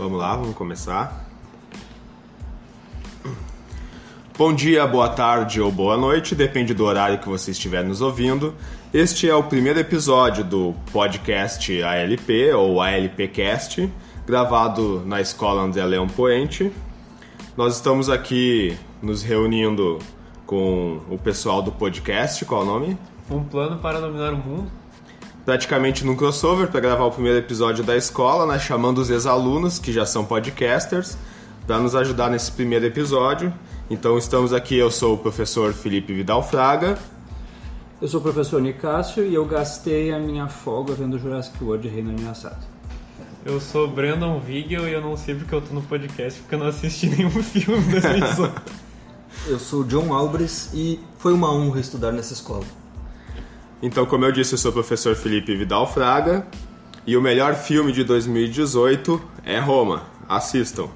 Vamos lá, vamos começar. Bom dia, boa tarde ou boa noite, depende do horário que você estiver nos ouvindo. Este é o primeiro episódio do podcast ALP ou ALPcast, gravado na Escola André Leão Poente. Nós estamos aqui nos reunindo com o pessoal do podcast, qual o nome? Um plano para dominar o mundo. Praticamente num crossover para gravar o primeiro episódio da escola, né, chamando os ex-alunos, que já são podcasters, para nos ajudar nesse primeiro episódio. Então estamos aqui, eu sou o professor Felipe Vidal Fraga. Eu sou o professor Nicásio e eu gastei a minha folga vendo Jurassic World Reino Ameaçado. Eu sou Brandon Vigel e eu não sei porque eu tô no podcast porque eu não assisti nenhum filme dessa edição. Eu sou John Albres e foi uma honra estudar nessa escola. Então, como eu disse, eu sou o professor Felipe Vidal Fraga e o melhor filme de 2018 é Roma. Assistam.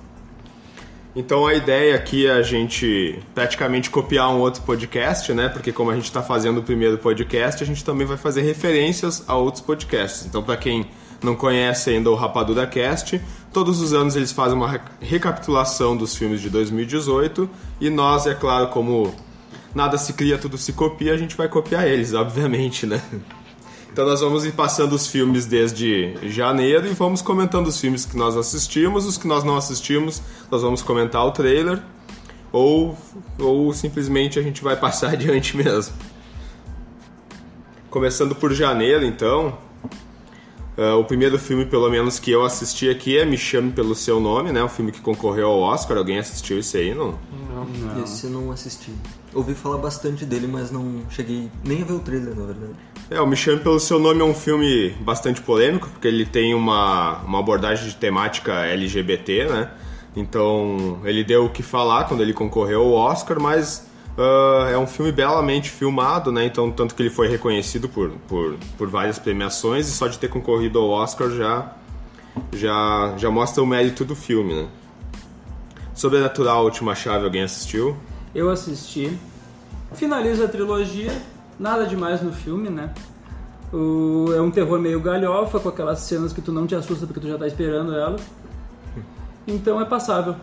Então a ideia aqui é a gente praticamente copiar um outro podcast, né? Porque como a gente está fazendo o primeiro podcast, a gente também vai fazer referências a outros podcasts. Então para quem não conhece ainda o Rapadura Cast, todos os anos eles fazem uma recapitulação dos filmes de 2018 e nós, é claro, como nada se cria, tudo se copia, a gente vai copiar eles, obviamente, né? Então nós vamos ir passando os filmes desde janeiro e vamos comentando os filmes que nós assistimos, os que nós não assistimos, nós vamos comentar o trailer ou, ou simplesmente a gente vai passar adiante mesmo. Começando por janeiro, então, Uh, o primeiro filme, pelo menos, que eu assisti aqui é Me Chame Pelo Seu Nome, né? Um filme que concorreu ao Oscar. Alguém assistiu esse aí, não? Não. não. Esse eu não assisti. Ouvi falar bastante dele, mas não cheguei nem a ver o trailer, na verdade. É, o Me Chame Pelo Seu Nome é um filme bastante polêmico, porque ele tem uma, uma abordagem de temática LGBT, né? Então, ele deu o que falar quando ele concorreu ao Oscar, mas Uh, é um filme belamente filmado, né? Então, tanto que ele foi reconhecido por, por, por várias premiações e só de ter concorrido ao Oscar já, já, já mostra o mérito do filme, né? Sobrenatural, Última Chave, alguém assistiu? Eu assisti. Finaliza a trilogia, nada demais no filme, né? O, é um terror meio galhofa, com aquelas cenas que tu não te assusta porque tu já tá esperando ela. Então é passável.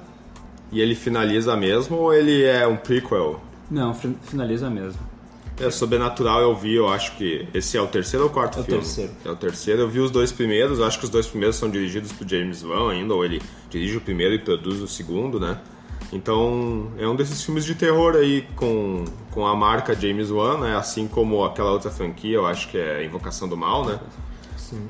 E ele finaliza mesmo ou ele é um prequel? Não, finaliza mesmo. É, Sobrenatural eu vi, eu acho que esse é o terceiro ou quarto é filme? É o terceiro. É o terceiro. Eu vi os dois primeiros, acho que os dois primeiros são dirigidos por James Wan ainda, ou ele dirige o primeiro e produz o segundo, né? Então, é um desses filmes de terror aí com, com a marca James Wan, né? Assim como aquela outra franquia, eu acho que é Invocação do Mal, né? Sim.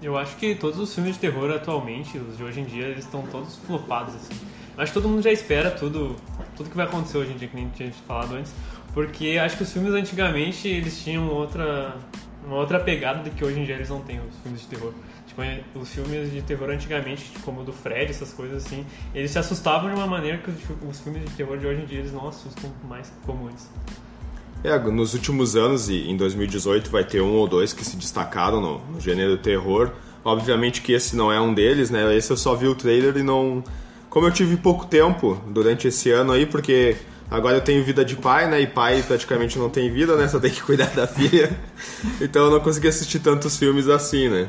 Eu acho que todos os filmes de terror atualmente, os de hoje em dia, eles estão todos flopados, assim. Acho que todo mundo já espera tudo, tudo que vai acontecer hoje em dia, que nem tinha falado antes, porque acho que os filmes antigamente eles tinham outra, uma outra pegada do que hoje em dia eles não têm, os filmes de terror. Tipo, os filmes de terror antigamente, como o do Fred, essas coisas assim, eles se assustavam de uma maneira que os, os filmes de terror de hoje em dia eles não assustam mais como antes. É, nos últimos anos, e em 2018 vai ter um ou dois que se destacaram no, no gênero terror. Obviamente que esse não é um deles, né? Esse eu só vi o trailer e não como eu tive pouco tempo durante esse ano aí, porque agora eu tenho vida de pai, né? E pai praticamente não tem vida, né? Só tem que cuidar da filha. Então eu não consegui assistir tantos filmes assim, né?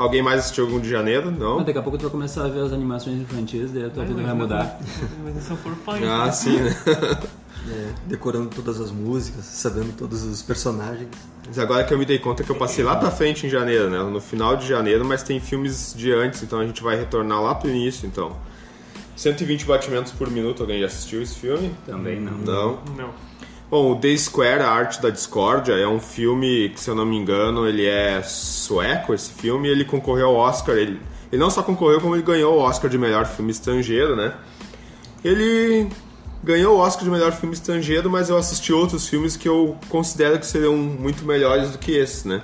Alguém mais assistiu algum de janeiro? Não? Daqui a pouco tu vai começar a ver as animações infantis, daí a tua vida vai mudar. Mas se eu for pai. Ah, né? sim, né? É, decorando todas as músicas, sabendo todos os personagens. Mas agora que eu me dei conta que eu passei lá pra frente em janeiro, né? No final de janeiro, mas tem filmes de antes, então a gente vai retornar lá pro início, então. 120 batimentos por minuto, alguém já assistiu esse filme? Também não. Não? Não. Bom, o The Square, a Arte da Discórdia, é um filme que, se eu não me engano, ele é sueco, esse filme, ele concorreu ao Oscar, ele, ele não só concorreu, como ele ganhou o Oscar de melhor filme estrangeiro, né? Ele ganhou o Oscar de melhor filme estrangeiro, mas eu assisti outros filmes que eu considero que seriam muito melhores do que esse, né?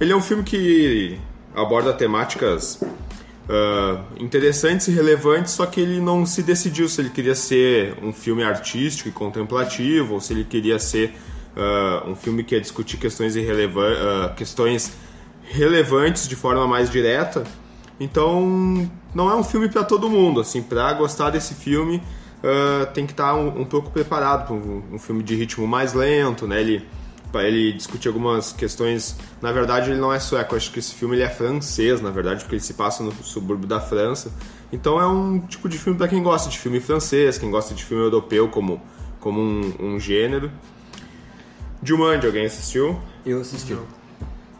Ele é um filme que aborda temáticas uh, interessantes e relevantes, só que ele não se decidiu se ele queria ser um filme artístico e contemplativo ou se ele queria ser uh, um filme que ia discutir questões, uh, questões relevantes de forma mais direta. Então, não é um filme para todo mundo. Assim, para gostar desse filme, tem que estar tá um, um, pouco preparado para um, um, filme de ritmo mais lento, né? Ele ele discutir algumas questões. Na verdade, ele não é sueco, acho que esse filme ele é francês, na verdade, porque ele se passa no subúrbio da França. Então é um tipo de filme para quem gosta de filme francês, quem gosta de filme europeu como, como um, um gênero. Jumanji, alguém assistiu? Eu assisti.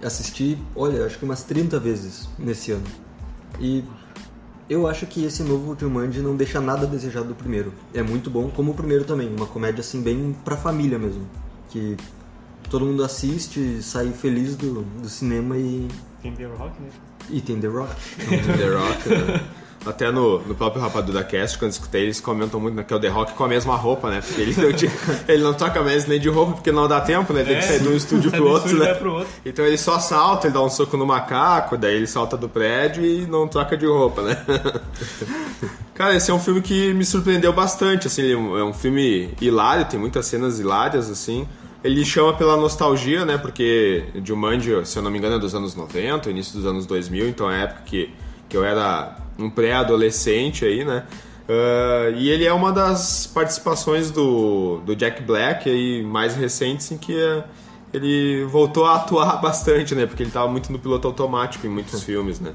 Assisti, olha, acho que umas 30 vezes nesse ano. E eu acho que esse novo Jumanji não deixa nada a desejar do primeiro. É muito bom, como o primeiro também. Uma comédia assim, bem pra família mesmo. Que todo mundo assiste, sai feliz do, do cinema e, Tem The Rock, né? e tem The Rock. The Rock. né? Até no, no próprio Rapadura Cast, quando eu escutei, eles comentam muito né, que é o The Rock com a mesma roupa, né? Porque ele não, tinha- ele não troca mais nem de roupa porque não dá tempo, né? Tem que É, sair de um estúdio pro do outro, estúdio né? pro outro. Então ele só salta, ele dá um soco no macaco, daí ele salta do prédio e não troca de roupa, né? Cara, esse é um filme que me surpreendeu bastante, assim, ele é um- é um filme hilário, tem muitas cenas hilárias, assim. Ele chama pela nostalgia, né, porque Jumanji, se eu não me engano, é dos anos 90, início dos anos 2000, então é a época que, que eu era um pré-adolescente aí, né. Ah, e ele é uma das participações do, do Jack Black aí, mais recentes, em que eh, ele voltou a atuar bastante, né, porque ele estava muito no piloto automático em muitos filmes, né.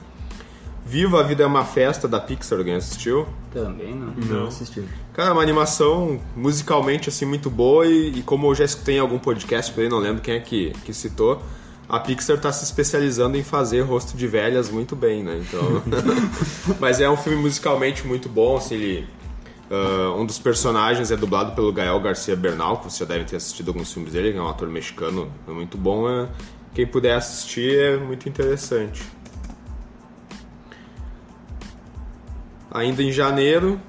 Viva a Vida é uma Festa da Pixar, alguém assistiu? Também não. Não assisti. Cara, é uma animação musicalmente assim muito boa e, e como eu já escutei em algum podcast por aí, não lembro quem é que, que citou, a Pixar está se especializando em fazer rosto de velhas muito bem, né? Então, mas é um filme musicalmente muito bom, assim, ele ah, um dos personagens é dublado pelo Gael Garcia Bernal, que você já deve ter assistido alguns filmes dele, que é um ator mexicano é muito bom. é- quem puder assistir é muito interessante. Ainda em janeiro,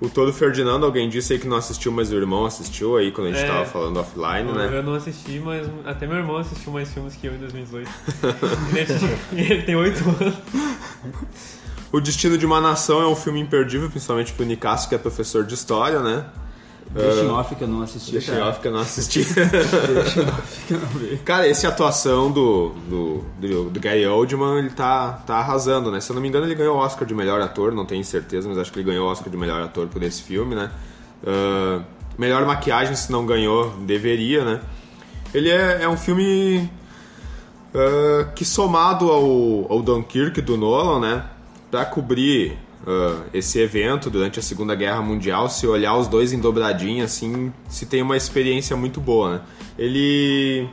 o Todo Ferdinando, alguém disse aí que não assistiu, mas o irmão assistiu aí quando a gente É. tava falando offline, né? Eu não assisti, mas até meu irmão assistiu mais filmes que eu em 2018. ele, ele tem 8 anos. O Destino de uma Nação é um filme imperdível, principalmente pro Nicasso, que é professor de história, né? Deixa em off que eu não assisti. Deixa cara. eu que eu não assisti. Deixa em off que eu não vi. Cara, essa atuação do, do, do, do Gary Oldman, ele tá, tá arrasando, né? Se eu não me engano, ele ganhou o Oscar de melhor ator, não tenho certeza, mas acho que ele ganhou o Oscar de melhor ator por esse filme, né? Ah, melhor maquiagem, se não ganhou, deveria, né? Ele é, é um filme ah, que somado ao, ao Dunkirk do Nolan, né? Pra cobrir ah, esse evento durante a Segunda Guerra Mundial, se olhar os dois em dobradinha, assim, se tem uma experiência muito boa, né? Ele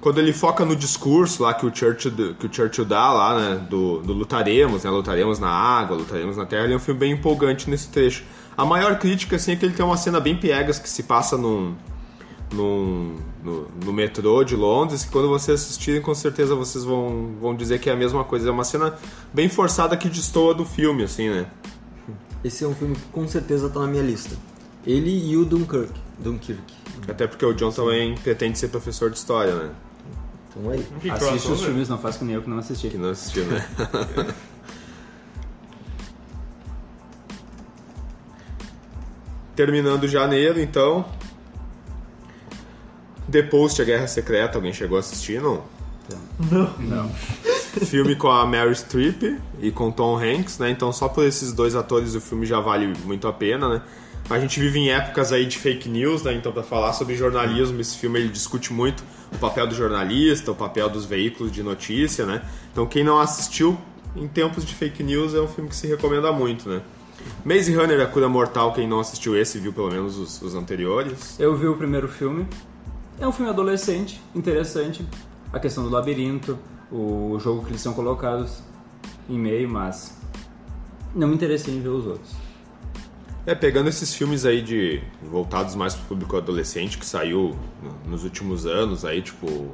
quando ele foca no discurso lá que o Churchill, que o Churchill dá lá, né, do, do lutaremos, né, lutaremos na água, lutaremos na terra, ele é um filme bem empolgante nesse trecho. A maior crítica, assim, é que ele tem uma cena bem piegas que se passa num, num, no, no metrô de Londres, que quando vocês assistirem, com certeza vocês vão, vão dizer que é a mesma coisa. É uma cena bem forçada que destoa do filme, assim, né? Esse é um filme que com certeza tá na minha lista. Ele e o Dunkirk. Dunkirk. Até porque o John também pretende ser professor de história, né? Então aí. Que Assiste os crossover. filmes, não faz que nem eu que não assisti. Que não assistiu, né? Terminando janeiro, então. The Post, a Guerra Secreta, alguém chegou a assistir, não? Não. filme com a Mary Streep e com Tom Hanks, né? Então só por esses dois atores o filme já vale muito a pena, né? A gente vive em épocas aí de fake news, né? Então para falar sobre jornalismo, esse filme ele discute muito o papel do jornalista, o papel dos veículos de notícia, né? Então quem não assistiu em tempos de fake news é um filme que se recomenda muito, né? Maze Runner, a cura mortal, quem não assistiu esse viu pelo menos os, os anteriores. Eu vi o primeiro filme. É um filme adolescente, interessante. A questão do labirinto, o jogo que eles são colocados em meio, mas não me interessei em ver os outros. É, pegando esses filmes aí de voltados mais pro público adolescente que saiu no- nos últimos anos aí, tipo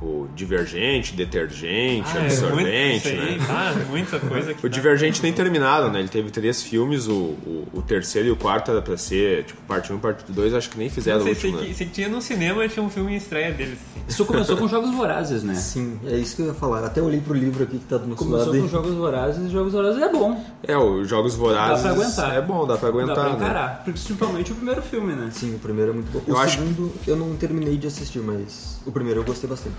o Divergente, Detergente, Ah, é Absorvente, aí, né? ah, muita coisa que O. Divergente nem terminado, né? Ele teve três filmes, o, o, o terceiro e o quarto era pra ser, tipo, parte 1 e parte 2, acho que nem fizeram o sei, sei último, que, né? que tinha no cinema, tinha um filme em estreia deles. assim. Isso começou com Jogos Vorazes, né? Sim, é isso que eu ia falar. Até olhei pro livro aqui que tá do nosso Começou lado. com aí. Jogos Vorazes e Jogos Vorazes é bom. É, os Jogos Vorazes Dá pra aguentar. é bom, dá pra aguentar, Dá pra né? encarar. Principalmente o primeiro filme, né? Sim, o primeiro é muito bom. Eu o acho- segundo eu não terminei de assistir, mas o primeiro eu gostei bastante.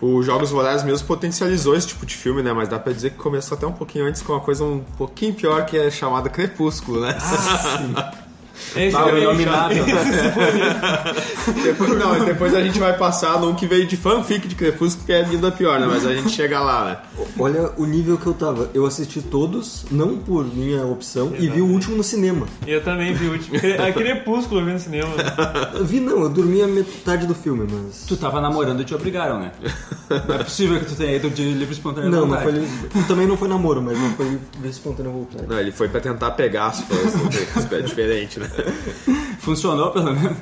O Jogos Vorazes mesmo potencializou esse tipo de filme, né? Mas dá pra dizer que começou até um pouquinho antes com uma coisa um pouquinho pior que é chamada Crepúsculo, né? Esse Ah, o é Inominável. Depois, não, depois a gente vai passar num que veio de fanfic de Crepúsculo, que é ainda pior, né? Mas a gente chega lá, né? Olha o nível que eu tava. Eu assisti todos, não por minha opção, e vi o último no cinema. Eu também vi o último. A Crepúsculo eu vi no cinema. Vi não, eu dormi a metade do filme, mas. Tu tava namorando e te obrigaram, né? Não é possível que tu tenha ido de livre espontâneo Não, não foi. Também não foi namoro, mas não foi livre espontâneo vontade. Não, ele foi pra tentar pegar as fãs, né? é diferente, né? Funcionou, pelo menos.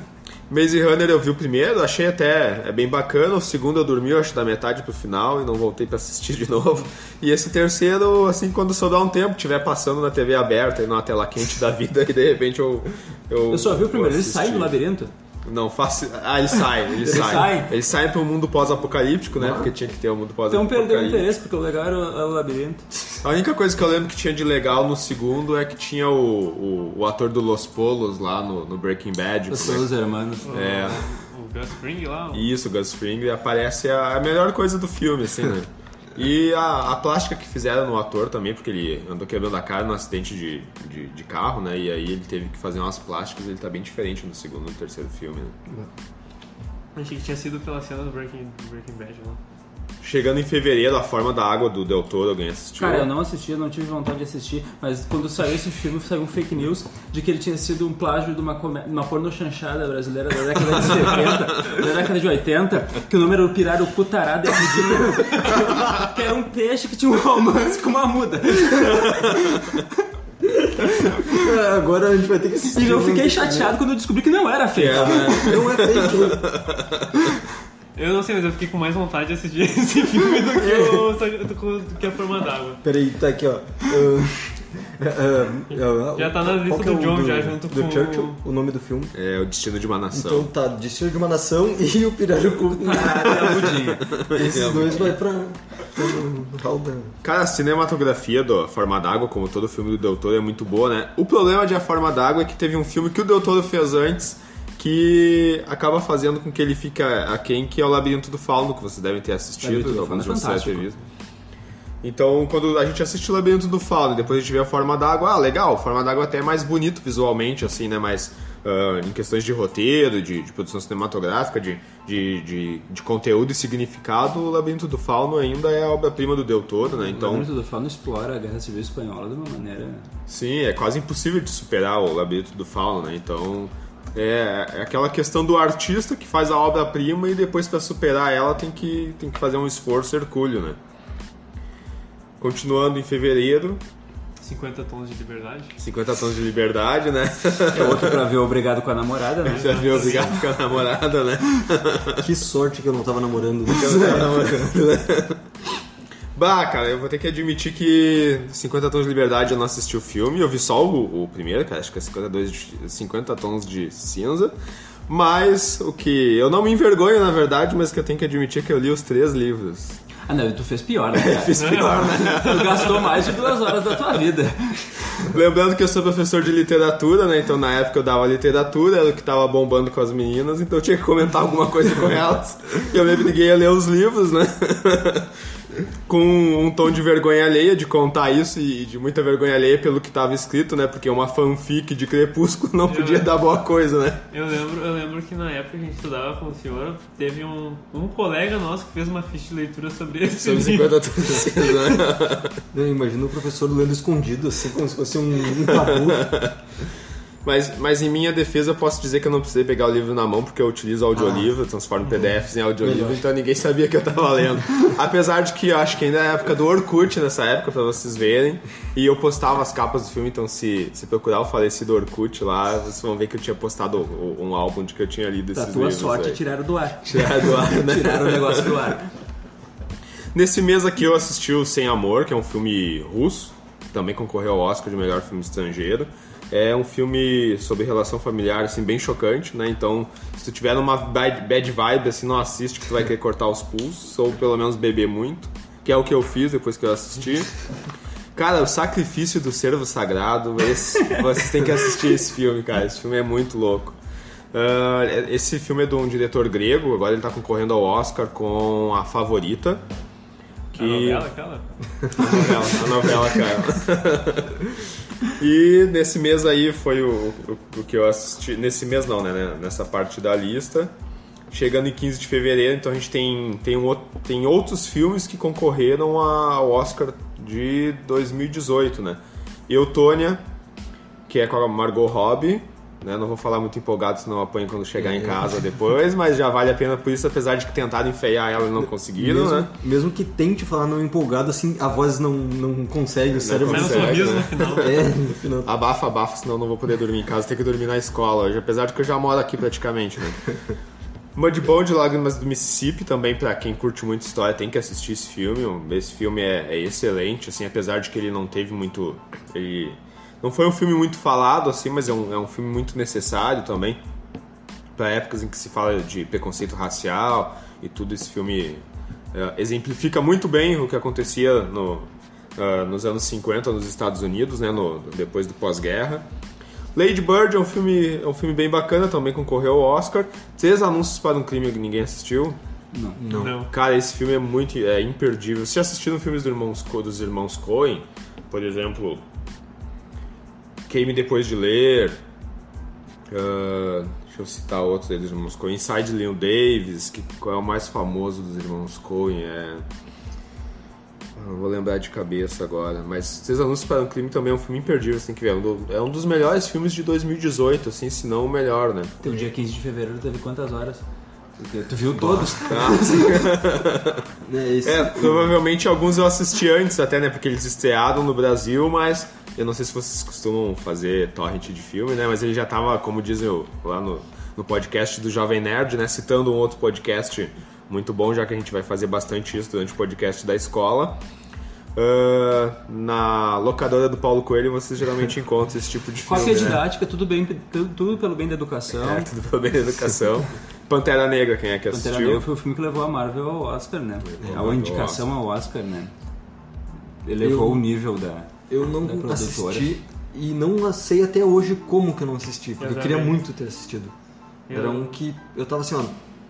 Maze Runner eu vi o primeiro, achei até é bem bacana. O segundo eu dormi, eu acho, da metade pro final e não voltei pra assistir de novo. E esse terceiro, assim, quando sobrar um tempo, estiver passando na TV aberta e numa tela quente da vida, e de repente eu. Eu, Eu só vi o primeiro, ele sai do labirinto. Não, faço. Ah, ele sai, ele, Ele sai. sai? Ele sai pro mundo pós-apocalíptico, né? Porque tinha que ter um mundo Então pós-apocalíptico. perdeu o interesse, porque o legal era o, era o labirinto. A única coisa que eu lembro que tinha de legal no segundo é que tinha o, o, o ator do Los Polos lá no, no Breaking Bad. Os é seus irmãos. É. O Gus Fring lá. o- Isso, o Gus Fring aparece a, a melhor coisa do filme, assim, né? E a, a plástica que fizeram no ator também, porque ele andou quebrando a cara num acidente de, de, de carro, né? E aí ele teve que fazer umas plásticas e ele tá bem diferente no segundo e no terceiro filme, né? Achei que tinha sido pela cena do Breaking, do Breaking Bad lá. Chegando em fevereiro, A Forma da Água do Del Toro, alguém assistiu? Cara, eu não assisti, eu não tive vontade de assistir, mas quando saiu esse filme, saiu um fake news de que ele tinha sido um plágio de uma, come... uma porno chanchada brasileira da década de 70, da década de 80, que o nome era o Pirarucu Tarado e que era um peixe que tinha um romance com uma muda. É, Agora a gente vai ter que assistir. E eu fiquei chateado quando eu descobri que não era fake. É, né? Não é fake. Eu não sei, mas eu fiquei com mais vontade de assistir esse filme do que, o, do que- do que A Forma d'Água. Peraí, tá aqui, ó. Uh, uh, uh, Já tá na lista é do o John, já, junto do com- Churchill, o nome do filme. É O Destino de uma Nação. Então tá, Destino de uma Nação e o Pirarucu. Esses dois vai pra. Cara, a cinematografia da Forma d'Água, como todo filme do Del Toro, é muito boa, né? O problema de A Forma d'Água é que teve um filme que o Del Toro fez antes que acaba fazendo com que ele fique aquém, que é o Labirinto do Fauno, que vocês devem ter assistido, Labirinto do alguns de é vocês devem ter visto. Então, quando a gente assiste o Labirinto do Fauno e depois a gente vê a Forma d'Água, ah, legal, a Forma d'Água até é mais bonito visualmente, assim, né? Mais ah, em questões de roteiro, de, de produção cinematográfica, de, de, de, de conteúdo e significado, o Labirinto do Fauno ainda é a obra-prima do Del Toro, né? Então, o do Fauno explora a Guerra Civil Espanhola de uma maneira... sim, é quase impossível de superar o Labirinto do Fauno, né? Então, é, é aquela questão do artista que faz a obra-prima e depois para superar ela tem que, tem que fazer um esforço hercúleo, né? Continuando em fevereiro, 50 Tons de Liberdade. 50 tons de liberdade, né? É outro pra ver Obrigado com a Namorada, né? Já viu obrigado com a namorada, né? Que sorte que eu não tava namorando. Bah, cara, eu vou ter que admitir que 50 Tons de Liberdade eu não assisti o filme, eu vi só o, o primeiro, que acho que é 52, de- 50 Tons de Cinza. Mas o que eu não me envergonho, na verdade, mas que eu tenho que admitir que eu li os três livros. Ah, não, tu fez pior, né? cara? Fiz pior, né? Tu gastou mais de duas horas da tua vida. Lembrando que eu sou professor de literatura, né? Então na época eu dava literatura, era o que tava bombando com as meninas, então eu tinha que comentar alguma coisa com elas. E eu me obriguei a ler os livros, né? com um tom de vergonha alheia de contar isso e de muita vergonha alheia pelo que tava escrito, né? Porque uma fanfic de Crepúsculo não podia dar boa coisa, né? Eu lembro, eu lembro que na época que a gente estudava com o senhor, teve um, um colega nosso que fez uma ficha de leitura sobre esse Sobre livro. 50 tons de cinza, né? Eu imagino o professor lendo escondido, assim, como se fosse um, um tabu. Mas, mas em minha defesa eu posso dizer que eu não precisei pegar o livro na mão porque eu utilizo audiolivro, transformo PDFs em audiolivro, Melhor. então ninguém sabia que eu tava lendo. Apesar de que eu acho que ainda é a época do Orkut nessa época, pra vocês verem, e eu postava as capas do filme, então se, se procurar o falecido Orkut lá, vocês vão ver que eu tinha postado um álbum de que eu tinha lido Da esses tua livros. sorte, aí. tiraram do ar. Tirar do ar, né? Tiraram o negócio do ar. Nesse mês aqui eu assisti o Sem Amor, que é um filme russo, também concorreu ao Oscar de melhor filme estrangeiro. É um filme sobre relação familiar, assim, bem chocante, né? Então, se tu tiver numa bad, bad vibe, assim, não assiste que tu vai querer cortar os pulsos, ou pelo menos beber muito, que é o que eu fiz depois que eu assisti. Cara, o sacrifício do servo sagrado, esse, vocês têm que assistir esse filme, cara. Esse filme é muito louco. Ah, esse filme é de um diretor grego, agora ele tá concorrendo ao Oscar com A Favorita. A novela, aquela? A novela, a novela, cara. E nesse mês aí foi o, o, o que eu assisti. Nesse mês não, né? Nessa parte da lista. Chegando em 15 de fevereiro, então a gente tem, tem, um, tem outros filmes que concorreram ao Oscar de 2018, né? Eutônia, que é com a Margot Robbie, né? Não vou falar muito empolgado, senão apanho quando chegar em casa depois, mas já vale a pena por isso, apesar de que tentaram enfeiar ela e não conseguiram, mesmo, né? mesmo que tente falar não empolgado, assim, a voz não, não consegue, o cérebro Sai um consegue, né? no final. É, no final. Abafa, abafa, senão eu não vou poder dormir em casa, tenho que dormir na escola hoje, apesar de que eu já moro aqui praticamente, né? Mudbound Lágrimas do Mississippi, também pra quem curte muito história tem que assistir esse filme. Esse filme é, é excelente, assim, apesar de que ele não teve muito. Ele não foi um filme muito falado, assim, mas é um, é um filme muito necessário também. Pra épocas em que se fala de preconceito racial e tudo, esse filme é, exemplifica muito bem o que acontecia no, ah, nos anos 50 nos Estados Unidos, né, no, depois do pós-guerra. Lady Bird é um filme, é um filme bem bacana, também concorreu ao Oscar. Três anúncios para um crime que ninguém assistiu. Não. Não. Não. Cara, esse filme é muito é imperdível. Vocês já assistiram filmes do irmãos, dos irmãos Coen? Por exemplo, Queime Depois de Ler. ah, deixa eu citar outros dos irmãos Coen. Inside Leon Davis, que qual é o mais famoso dos irmãos Coen? É... Não vou lembrar de cabeça agora, mas Seis Anúncios para um Crime também é um filme imperdível, você tem que ver. É um É dos melhores filmes de 2018, assim, se não o melhor, né? Teu dia 15 de fevereiro teve quantas horas? Porque tu viu todos? É, provavelmente alguns eu assisti antes até, né? Porque eles estrearam no Brasil, mas eu não sei se vocês costumam fazer torrent de filme, né? Mas ele já tava, como dizem eu, lá no, no podcast do Jovem Nerd, né? Citando um outro podcast muito bom, já que a gente vai fazer bastante isso durante o podcast da escola. Ah, na locadora do Paulo Coelho vocês geralmente encontram esse tipo de filme. Qualquer né? didática, tudo, bem, tudo, tudo pelo bem da educação. É, tudo pelo bem da educação. Pantera Negra, quem é que Pantera assistiu? Negra foi o filme que levou a Marvel ao Oscar, né? Levou A indicação ao Oscar, né? Elevou Eu- o nível da. Eu não da produtora. assisti e não sei até hoje como que eu não assisti, porque eu Exatamente. queria muito ter assistido. Era Eu- um que eu tava assim, ó,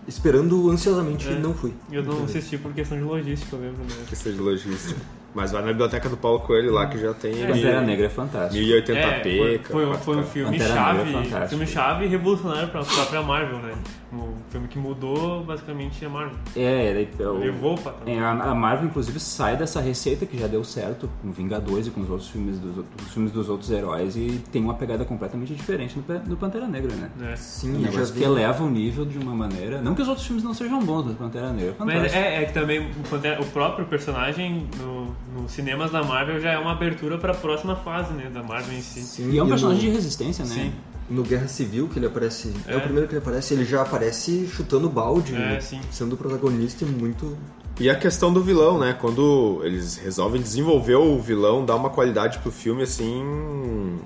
esperando ansiosamente É. e não fui. Eu não assisti por questão de logística, eu lembro, né? Questão de logística. Mas vai na biblioteca do Paulo Coelho lá que já tem. Pantera mil- Negra é fantástico. 1080p, É, foi, foi, um- foi um 4K. filme Pantera chave, Negra é filme chave revolucionário pra própria Marvel, né? Um filme que mudou basicamente a Marvel. É, ele, é o- Levou pra é, a Marvel, inclusive, sai dessa receita que já deu certo com Vingadores e com os outros filmes dos, os filmes dos outros heróis e tem uma pegada completamente diferente no, Pe- no Pantera Negra, né? né? Sim, Um negócio que eleva o nível de uma maneira. Não que os outros filmes não sejam bons, mas Pantera Negra é fantástico. Mas é, é que também o Pantera- o próprio personagem no, nos cinemas da Marvel já é uma abertura pra próxima fase, né? Da Marvel em si. Sim, E é um no- personagem de resistência, né? Sim. No Guerra Civil que ele aparece, é. É. o primeiro que ele aparece, ele já aparece chutando balde, É, né? sim. sendo o protagonista e muito. E a questão do vilão, né? Quando eles resolvem desenvolver o vilão, dá uma qualidade pro filme assim.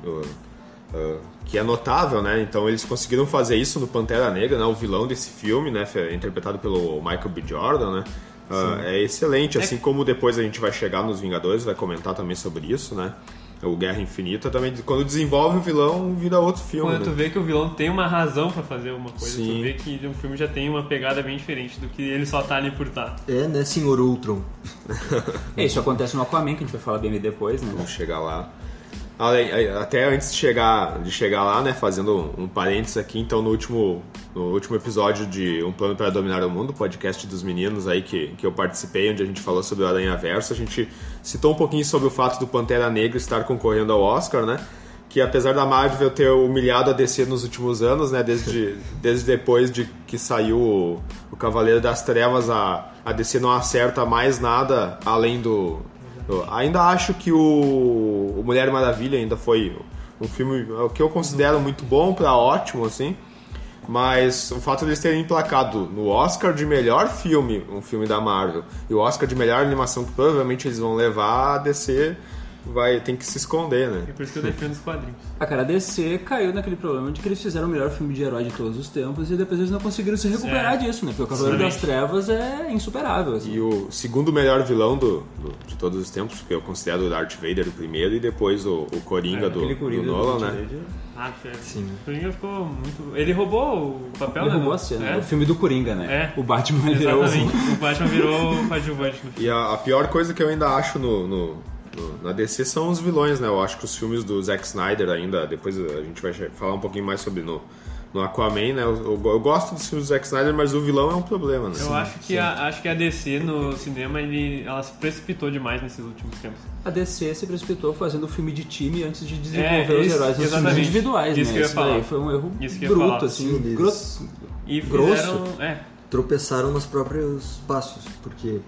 uh, uh, que é notável, né? Então eles conseguiram fazer isso no Pantera Negra, né? O vilão desse filme, né? Interpretado pelo Michael B. Jordan, né? Uh, é excelente, assim como depois a gente vai chegar nos Vingadores, vai comentar também sobre isso, né? O Guerra Infinita também, quando desenvolve o vilão, vira outro filme. Quando tu né? vê que o vilão tem uma razão pra fazer uma coisa, Sim. tu vê que o filme já tem uma pegada bem diferente do que ele só tá ali por tá. É, né, senhor Ultron? É, isso acontece no Aquaman, que a gente vai falar bem depois, né? Vamos chegar lá. Até antes de chegar, de chegar lá, né, fazendo um parênteses aqui, então no último, no último episódio de Um Plano para Dominar o Mundo, podcast dos meninos aí que, que eu participei, onde a gente falou sobre o Aranha Verso, a gente citou um pouquinho sobre o fato do Pantera Negra estar concorrendo ao Oscar, né? Que apesar da Marvel ter humilhado a DC nos últimos anos, né? Desde, desde depois de que saiu o, o Cavaleiro das Trevas, a, a DC não acerta mais nada além do, eu ainda acho que o, o Mulher Maravilha ainda foi um filme o que eu considero muito bom pra ótimo, assim. Mas o fato de eles terem emplacado no Oscar de melhor filme, um filme da Marvel, e o Oscar de melhor animação que provavelmente eles vão levar, a DC vai, tem que se esconder, né? E por isso que eu defendo os quadrinhos. A cara DC caiu naquele problema de que eles fizeram o melhor filme de herói de todos os tempos e depois eles não conseguiram se recuperar É. disso, né? Porque o Cavaleiro das. Trevas é insuperável. assim. E o segundo melhor vilão do, do- de todos os tempos, que eu considero o Darth Vader o primeiro, e depois o, o Coringa É, do, do Coringa do Nolan, Heath né? Ah, sério. Sim. O Coringa ficou muito. Ele roubou o papel, Ele né? roubou a cena. É. O filme do Coringa, né? É. O Batman é o... Exatamente. O Batman virou o coadjuvante no filme. E a, a pior coisa que eu ainda acho no, no, no- na DC são os vilões, né? Eu acho que os filmes do Zack Snyder ainda, depois a gente vai falar um pouquinho mais sobre no, no Aquaman, né? Eu, eu- eu gosto dos filmes do Zack Snyder, mas o vilão é um problema, né? Eu acho que, a, acho que a DC no cinema ele, ela se precipitou demais nesses últimos tempos. A DC se precipitou fazendo filme de time antes de É, desenvolver os isso, heróis nos filmes individuais, Isso né? que eu ia Isso daí foi um erro bruto, falar. assim, Sim, grosso. E Grosso. fizeram. É, Tropeçaram nos próprios passos, porque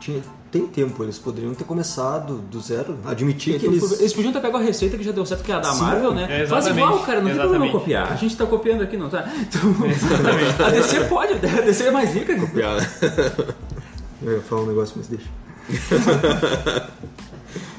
tinha, tem tempo, eles poderiam ter começado do zero, admitir que Então, eles... Eles podiam ter pego a receita que já deu certo, que é a da Sim. Marvel, né? É, Faz exatamente. igual, cara, não tem problema Exatamente. copiar. A gente tá copiando aqui, não tá? Então, a DC pode, a DC é mais rica. cara. Piada. Eu ia falar um negócio, mas deixa.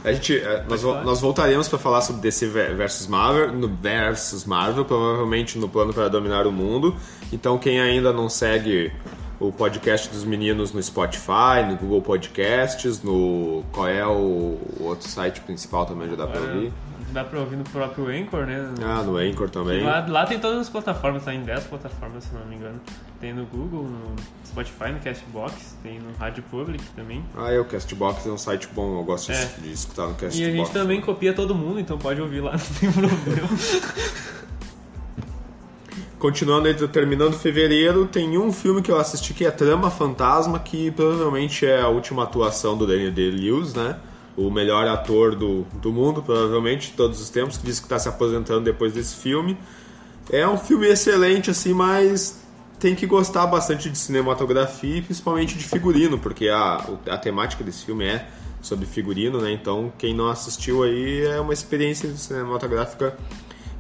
A gente, é, nós, nós voltaremos para falar sobre DC ve- versus Marvel, no versus Marvel, provavelmente no plano para dominar o mundo. Então quem ainda não segue o podcast dos meninos no Spotify, no Google Podcasts, no qual é o, o outro site principal também já dá para ouvir? dá pra ouvir no próprio Anchor, né? Ah, no Anchor também. Lá, lá tem todas as plataformas, tá em 10 plataformas, se não me engano. Tem no Google, no Spotify, no Castbox, tem no Rádio Public também. Ah, é, o Castbox é um site bom, eu gosto de- É. de escutar no E Castbox. a gente também copia todo mundo, então pode ouvir lá, não tem problema. Continuando aí, terminando fevereiro, tem um filme que eu assisti que é Trama Fantasma, que provavelmente é a última atuação do Daniel Day-Lewis, né? O melhor ator do, do mundo, provavelmente, de todos os tempos, que diz que está se aposentando depois desse filme. É um filme excelente, assim, mas tem que gostar bastante de cinematografia e principalmente de figurino, porque a, a temática desse filme é sobre figurino, né? Então, quem não assistiu aí é uma experiência cinematográfica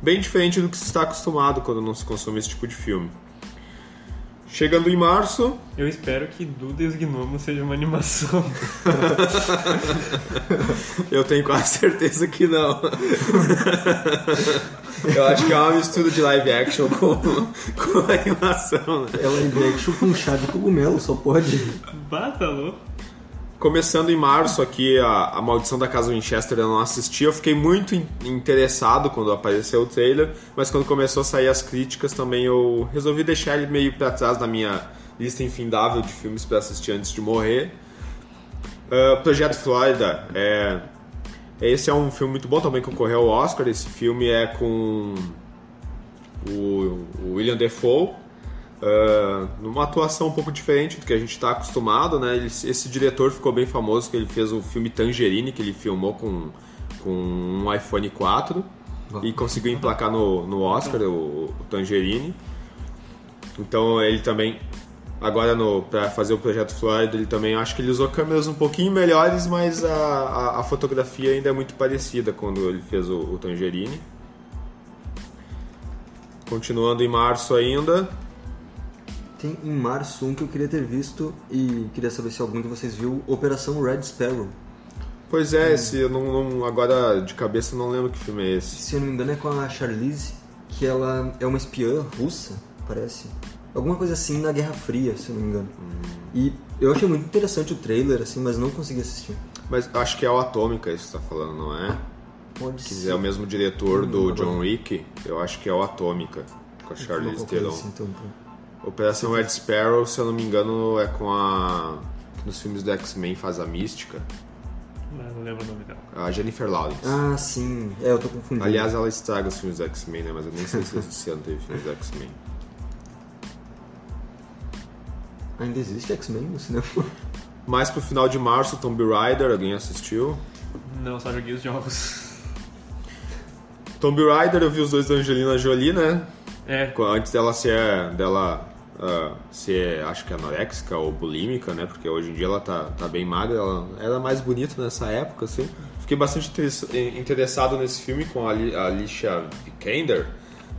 bem diferente do que se está acostumado quando não se consome esse tipo de filme. Chegando em março, Eu espero que Duda e os Gnomos seja uma animação. eu tenho quase certeza que não. eu acho que é uma mistura de live action com, com animação. né? É live action com chá de cogumelo, só pode. Bata louco. Começando em março aqui, a, a Maldição da Casa Winchester eu não assisti. Eu fiquei muito in- interessado quando apareceu o trailer, mas quando começou a sair as críticas também eu resolvi deixar ele meio pra trás da minha lista infindável de filmes pra assistir antes de morrer. Ah, Projeto Flórida, é, esse é um filme muito bom, também concorreu ao Oscar. Esse filme é com o William Defoe, ah, numa atuação um pouco diferente do que a gente está acostumado, né? Ele- esse diretor ficou bem famoso que ele fez o filme Tangerine, que ele filmou com, com um iPhone 4 e conseguiu emplacar no, no Oscar o, o Tangerine. Então ele também agora no para fazer o projeto Florida ele também acho que ele usou câmeras um pouquinho melhores, mas a, a, a fotografia ainda é muito parecida quando ele fez o, o Tangerine. Continuando em março ainda, Em março um que eu queria ter visto e queria saber se algum de vocês viu Operação Red Sparrow. Pois é, esse eu não, não- agora de cabeça não lembro que filme é esse. Se eu não me engano é com a Charlize, que ela é uma espiã russa, parece. Alguma coisa assim na Guerra Fria, se eu não me engano. E eu achei muito interessante o trailer, assim, mas não consegui assistir. Mas acho que é o Atômica isso que você tá falando, não é? Pode Que ser. é o mesmo diretor do Hum, John Wick, eu acho que é o Atômica, com a Charlize Theron. assim, então, então. Operação Red Sparrow, se eu não me engano, é com a. que nos filmes do X-Men faz a mística, não lembro o nome dela. a Jennifer Lawrence. Ah, sim. É, eu tô confundindo. Aliás, ela estraga os filmes do X-Men, né? Mas eu nem sei se esse ano teve filmes do X-Men. Ainda existe X-Men no cinema? Mais pro final de março, Tomb Raider, alguém assistiu? Não, só joguei os jogos. Tomb Raider, eu vi os dois da Angelina Jolie, né? É, Antes dela ser. dela ah, ser, acho que anoréxica ou bulímica, né? Porque hoje em dia ela tá, tá bem magra, ela era mais bonita nessa época, assim. Fiquei bastante interess- interessado nesse filme com a Ali- a Alicia Vikander,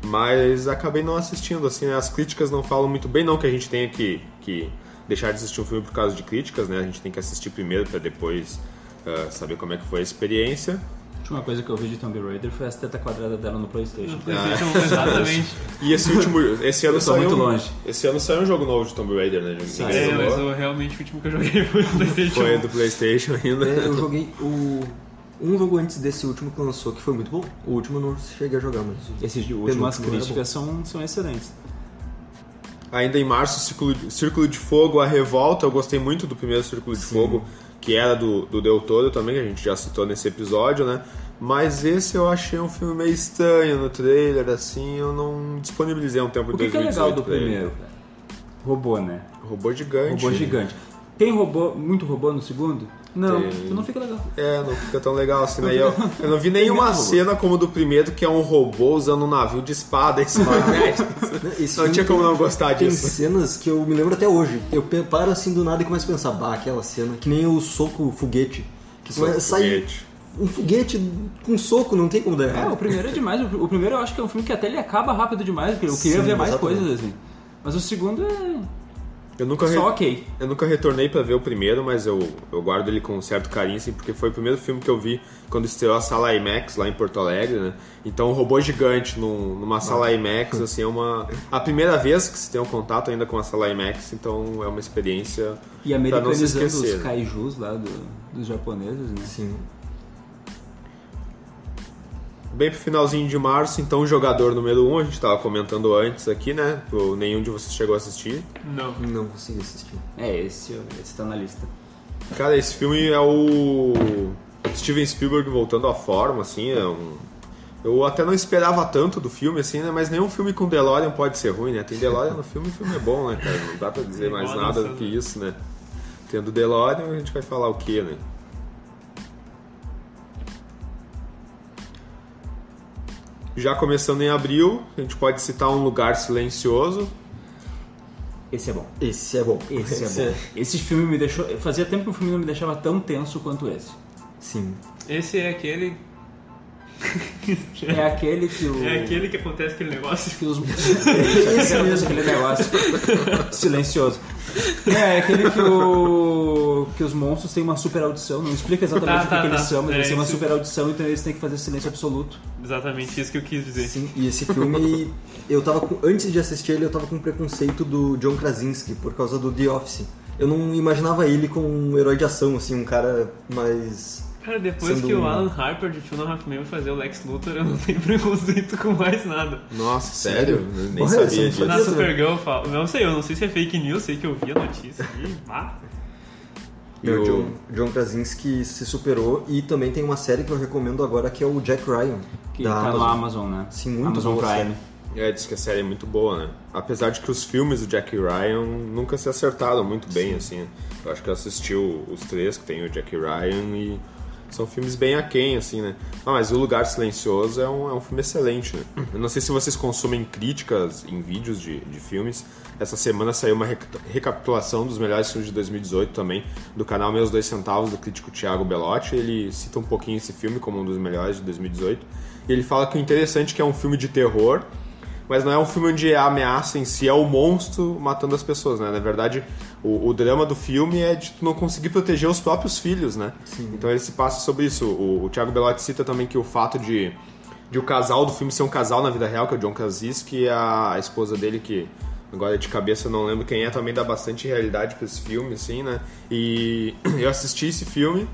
mas acabei não assistindo, assim, né? as críticas não falam muito bem, não que a gente tenha que, que deixar de assistir um filme por causa de críticas, né? A gente tem que assistir primeiro para depois ah, saber como é que foi a experiência. A última coisa que eu vi de Tomb Raider foi a teta quadrada dela no Playstation. no PlayStation, exatamente. E esse último, esse ano saiu, muito longe. Esse ano saiu um jogo novo de Tomb Raider, né? Jogou. É, mas eu, realmente o último que eu joguei foi no PlayStation. Foi do PlayStation ainda. É, eu joguei o... Um jogo antes desse último que lançou, que foi muito bom. O último eu não cheguei a jogar, mas... Esses de último, as era críticas são, são excelentes. Ainda em março, Círculo de, Círculo de Fogo, A Revolta. Eu gostei muito do primeiro Círculo de Sim. Fogo. Que era do, do Del Toro também, que a gente já citou nesse episódio, né? Mas esse eu achei um filme meio estranho no trailer, assim, eu não disponibilizei um tempo O de que, que é 2018 legal do primeiro? cara? Robô, né? Robô gigante. Robô gigante. Tem robô, muito robô no segundo? Não, Tem. então não fica legal. É, não fica tão legal assim, né? Eu, eu não vi nenhuma cena como do primeiro, que é um robô usando um navio de espada em cima Esse Não tinha como tem- não gostar Tem disso. cenas que eu me lembro até hoje. Eu paro assim do nada e começo a pensar, bah, aquela cena, que nem o soco foguete. Que Soco sai foguete. um foguete com soco, não tem como dar É, errado. o primeiro é demais. O o primeiro eu acho que é um filme que até ele acaba rápido demais, porque eu queria Sim, ver mais exatamente. coisas assim. Mas o segundo é Eu nunca, re- só ok. eu nunca retornei pra ver o primeiro, mas eu, eu guardo ele com um certo carinho, assim, porque foi o primeiro filme que eu vi quando estreou a sala IMAX lá em Porto Alegre, né? Então, um robô gigante num- numa sala IMAX, assim, é uma... A primeira vez que se tem um contato ainda com a sala IMAX, então é uma experiência E americanizando esquecer. os kaijus lá do- dos japoneses, né? Sim. Bem pro finalzinho de março, então o jogador número 1, um, a gente tava comentando antes aqui, né? O- Nenhum de vocês chegou a assistir. Não. Não consegui assistir. É, esse, esse tá na lista. Cara, esse filme é o Steven Spielberg voltando à forma, assim, é um... Eu até não esperava tanto do filme, assim, né? Mas nenhum filme com DeLorean pode ser ruim, né? Tem DeLorean no filme, o filme é bom, né, cara? Não dá pra dizer mais nada do que isso, né? Tendo DeLorean, a gente vai falar o quê, né? Já começando em abril, a gente pode citar Um Lugar Silencioso, Esse é bom. Esse é bom. Esse é bom. Esse filme me deixou. Fazia tempo que o filme não me deixava tão tenso quanto esse. Sim. Esse é aquele. É aquele que o. É aquele que acontece aquele negócio. que os. Esse mesmo, aquele negócio silencioso. É, aquele que o. que os monstros têm uma super audição, não explica exatamente Tá, o que, tá, que eles tá. são, mas É, eles têm uma super audição, então eles têm que fazer silêncio absoluto. Exatamente isso que eu quis dizer. Sim, e esse filme, eu tava com, antes de assistir ele, eu tava com preconceito do John Krasinski por causa do The Office. Eu não imaginava ele como um herói de ação, assim, um cara mais. Cara, depois Sendo que o Alan Harper de Two and a Half Men fazer o Lex Luthor, eu não tenho preconceito com mais nada. Nossa, sério? Eu Nem Olha, sabia disso. Na Supergirl, fala- não sei, eu não sei se é fake news, sei que eu vi a notícia e pá. E o John, John Krasinski se superou e também tem uma série que eu recomendo agora que é o Jack Ryan. Que da tá no Amazon. Amazon, né? Sim, muito Amazon boa Prime. É, diz que a série é muito boa, né? Apesar de que os filmes do Jack Ryan nunca se acertaram muito bem, assim. Eu acho que eu assisti os três que tem o Jack Ryan e são filmes bem aquém, assim, né? Ah, mas O Lugar Silencioso é um, é um filme excelente, né? Eu não sei se vocês consomem críticas em vídeos de, de filmes. Essa semana saiu uma reca- recapitulação dos melhores filmes de 2018 também, do canal Meus Dois Centavos, do crítico Thiago Belotti. Ele cita um pouquinho esse filme como um dos melhores de 2018. E ele fala que o interessante é que é um filme de terror, mas não é um filme onde a ameaça em si é o monstro matando as pessoas, né? Na verdade, o, o drama do filme é de tu não conseguir proteger os próprios filhos, né? Então ele se passa sobre isso. O, o Thiago Belotti cita também que o fato de, de o casal do filme ser um casal na vida real, que é o John Krasinski e a, a esposa dele, que agora de cabeça eu não lembro quem é, também dá bastante realidade pra esse filme, assim, né? E eu assisti esse filme...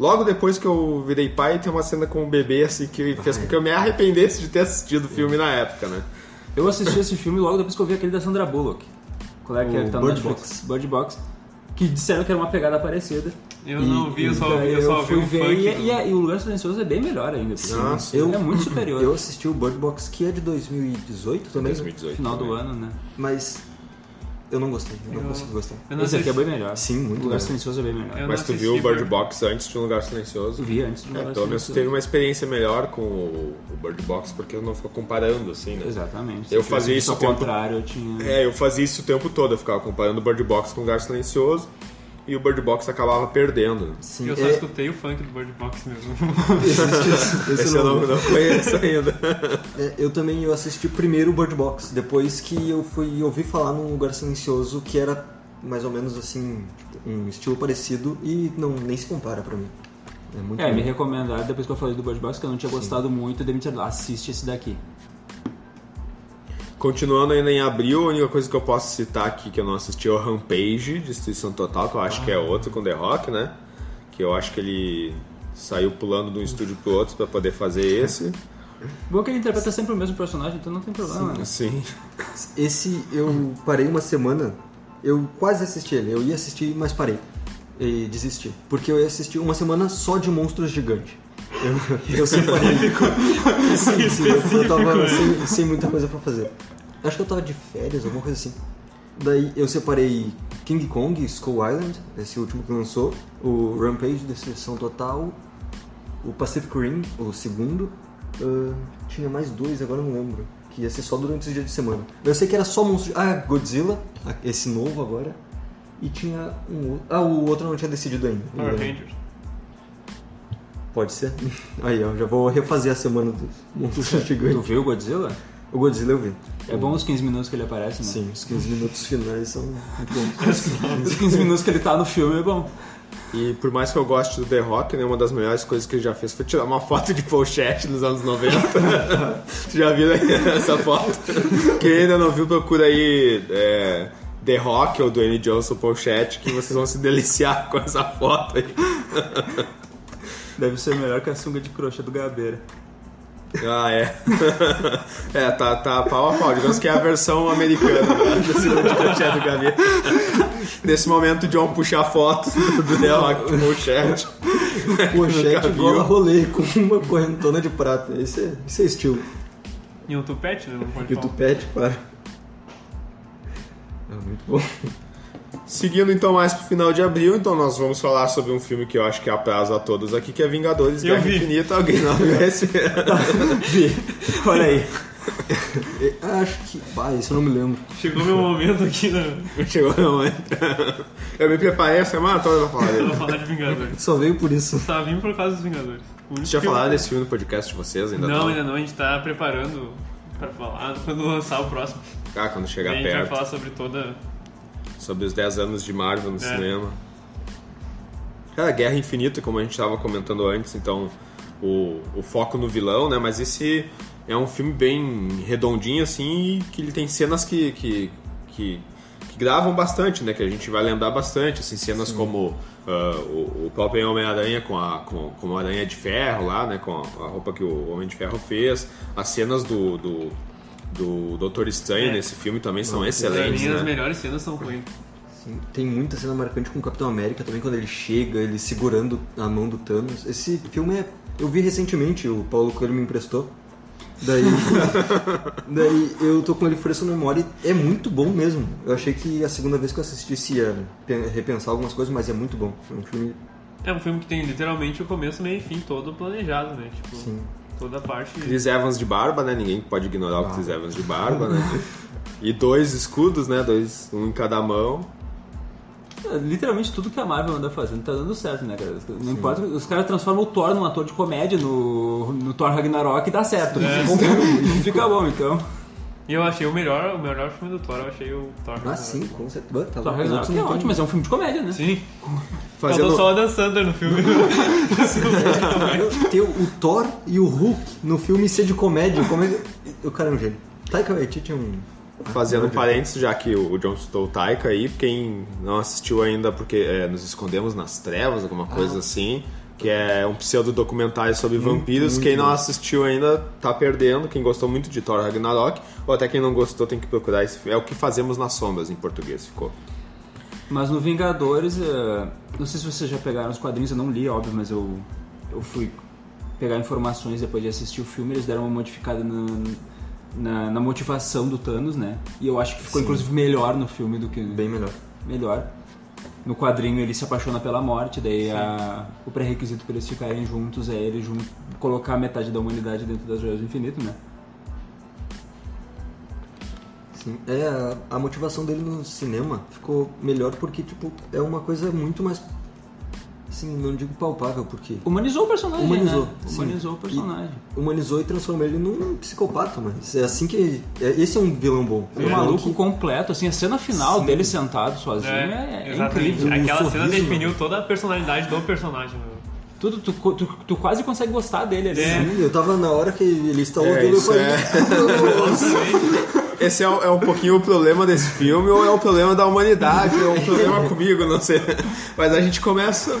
Logo depois que eu virei pai, tem uma cena com o bebê, assim, que fez com que eu me arrependesse de ter assistido o filme na época, né? Eu assisti esse filme logo depois que eu vi aquele da Sandra Bullock. Qual é que é O que tá no Bird Netflix? Box. Bird Box. Que disseram que era uma pegada parecida. Eu E- não vi, eu só, daí eu só vi um ver funk. e, do- e, e o Lugar Silencioso é bem melhor ainda. Nossa. ele é muito superior. Eu assisti o Bird Box, que é de 2018 também, 2018. Final do também. ano, né? mas eu não gostei, eu não Eu- consegui gostar. Não Esse aqui é bem melhor. Sim, muito O Lugar melhor. Silencioso é bem melhor. Eu Mas não tu viu o Bird Box antes de Um Lugar Silencioso? Eu vi antes de É, Lugar pelo menos Silencioso. teve uma experiência melhor com o, o Bird Box, porque eu não ficou comparando, assim, né? Exatamente. Eu fazia isso ao o tempo- contrário, eu tinha... É, eu fazia isso o tempo todo, eu ficava comparando o Bird Box com o Lugar Silencioso, e o Bird Box acabava perdendo. Sim, Eu só é, escutei o funk do Bird Box mesmo. esse, Esse eu não, não conheço ainda. É, eu também eu assisti primeiro o Bird Box, depois que eu fui ouvir falar num lugar silencioso que era mais ou menos assim, tipo, um estilo parecido e não nem se compara pra mim. É muito É, me recomendaram depois que eu falei do Bird Box que eu não tinha gostado muito, daí me disseram, assiste esse daqui. Continuando ainda em abril, a única coisa que eu posso citar aqui que eu não assisti é o Rampage, Destruição Total, que eu acho que é outro com The Rock, né? Que eu acho que ele saiu pulando de um estúdio pro outro pra poder fazer esse. Bom que ele interpreta sempre o mesmo personagem, então não tem problema, né? Sim. Esse eu parei uma semana, eu quase assisti ele, eu ia assistir, mas parei. e desisti. Porque eu ia assistir uma semana só de monstros gigantes. Eu, eu sim, sim, eu, eu tava sem, sem muita coisa pra fazer. Acho que eu tava de férias, alguma coisa assim. Daí eu separei King Kong, Skull Island, esse último que lançou, o Rampage, Destruição Total, o Pacific Rim, o segundo. ah, tinha mais dois, agora eu não lembro. Que ia ser só durante os dias de semana. Eu sei que era só monstro. Ah, Godzilla, esse novo agora. E tinha um outro. Ah, o outro eu não tinha decidido ainda. Power Rangers. Pode ser. Aí, ó, já vou refazer a semana dos monstros Tu gigantes. viu o Godzilla? O Godzilla eu vi. É bom os 15 minutos que ele aparece, né? Sim, os 15 minutos finais são muito bons. Os 15 minutos que ele tá no filme é bom. E por mais que eu goste do The Rock, né, uma das melhores coisas que ele já fez foi tirar uma foto de pochete nos anos 90. Você já viu aí essa foto? Quem ainda não viu, procura aí é, The Rock ou Dwayne Johnson pochete, que vocês vão se deliciar com essa foto aí. Deve ser melhor que a sunga de crochê do Gabeira. Ah, é. É, tá, tá pau a pau. Digamos que é a versão americana né, da segunda de pochete do Gabi. Nesse momento, o John puxa a foto do The Rock com pochete. Pochete Nunca igual a rolê, com uma correntona de prata. Esse é, esse é estilo. E um tupete, né? Não pode E o falar. tupete, para. É muito bom. Seguindo então mais pro final de abril, então nós vamos falar sobre um filme que eu acho que é apraz a todos aqui, que é Vingadores Eu Guerra vi. Infinita. Alguém não viu esse? Vi. Olha aí. E- Acho que. Ah, isso eu não me lembro. Chegou meu momento aqui, né? Chegou meu momento. Eu me preparei a semana toda pra falar Eu vou dele. falar de Vingadores. Só veio por isso. Tá vindo por causa dos Vingadores. Vocês já falaram desse filme no podcast de vocês? Ainda Não, ainda não. A gente tá preparando pra falar quando lançar o próximo. Ah, quando a chegar gente vai perto. falar sobre toda. Sobre os 10 anos de Marvel no É. cinema. Cara, Guerra Infinita, como a gente estava comentando antes, então o, o foco no vilão, né? Mas esse é um filme bem redondinho, assim, e que ele tem cenas que, que, que, que gravam bastante, né? Que a gente vai lembrar bastante, assim, cenas como ah, o, o próprio Homem-Aranha com a, com, com a Aranha de Ferro lá, né? Com a, a roupa que o Homem de Ferro fez, as cenas do... do do Doutor Estranho É. nesse filme tambme são Pra excelentes, mim, as né? melhores cenas são ruins. Sim, tem muita cena marcante com o Capitão América também, quando ele chega, ele segurando a mão do Thanos. Esse filme é. Eu vi recentemente, o Paulo Coelho me emprestou. Daí. daí eu tô com ele fresco na memória e é muito bom mesmo. Eu achei que a segunda vez que eu assistisse ia pe- repensar algumas coisas, mas é muito bom. É um filme. É um filme que tem literalmente o começo, meio e fim todo planejado, né? Tipo, Sim. Toda a parte. Chris Evans de barba, né? Ninguém pode ignorar o Ah. Chris Evans de barba, né? E dois escudos, né? Dois, um em cada mão. É, Literalmente tudo que a Marvel anda fazendo tá dando certo, né, cara? Não importa, os caras transformam o Thor num ator de comédia no, no Thor Ragnarok e dá certo. É. Fica bom, então. E eu achei o melhor, o melhor filme do Thor, eu achei o Thor. Ah, sim, com certeza. Tá Thor louco, os Ragnarok outros é não tem- ótimo, mas é um filme de comédia, né? Sim. Fazendo... Faltou só o Adam Sandler no filme. Ter o Thor e o Hulk no filme ser de comédia. Como é que... O cara é um gênio. Taika Waititi é um. Fazendo um parênteses, já que o John citou o Taika aí, quem não assistiu ainda porque é, nos escondemos nas trevas, alguma coisa assim, que é um pseudo-documentário sobre vampiros. muito quem não assistiu ainda tá perdendo. Quem gostou muito de Thor Ragnarok, ou até quem não gostou tem que procurar esse filme. É o que fazemos nas sombras em português, ficou. Mas no Vingadores, eh, não sei se vocês já pegaram os quadrinhos, eu não li, óbvio, mas eu, eu fui pegar informações depois de assistir o filme, eles deram uma modificada no- na, na motivação do Thanos, né? E eu acho que ficou Sim. inclusive melhor no filme do que Bem melhor. melhor. No quadrinho ele se apaixona pela morte, daí a- o pré-requisito para eles ficarem juntos é ele colocar metade da humanidade dentro das joias do infinito, né? Sim. É, a, a motivação dele no cinema ficou melhor porque, tipo, é uma coisa muito mais. Assim, não digo palpável, porque. Humanizou o personagem, Humanizou, né? sim. Humanizou o personagem. Humanizou e transformou ele num psicopata, mas é assim que. é- esse é um vilão bom. Um É um maluco que- completo, assim, a cena final Sim. dele sentado sozinho é, é exatamente. incrível. Aquela cena sorriso, definiu toda a personalidade do personagem. Meu. Tudo, tu, tu, tu quase consegue gostar dele ali. É. né? Sim, eu tava na hora que ele instalou É, o isso falei. é- "Nossa". Esse é, um- é um pouquinho o problema desse filme, ou é o problema da humanidade, ou é um problema comigo, não sei. Mas a gente começa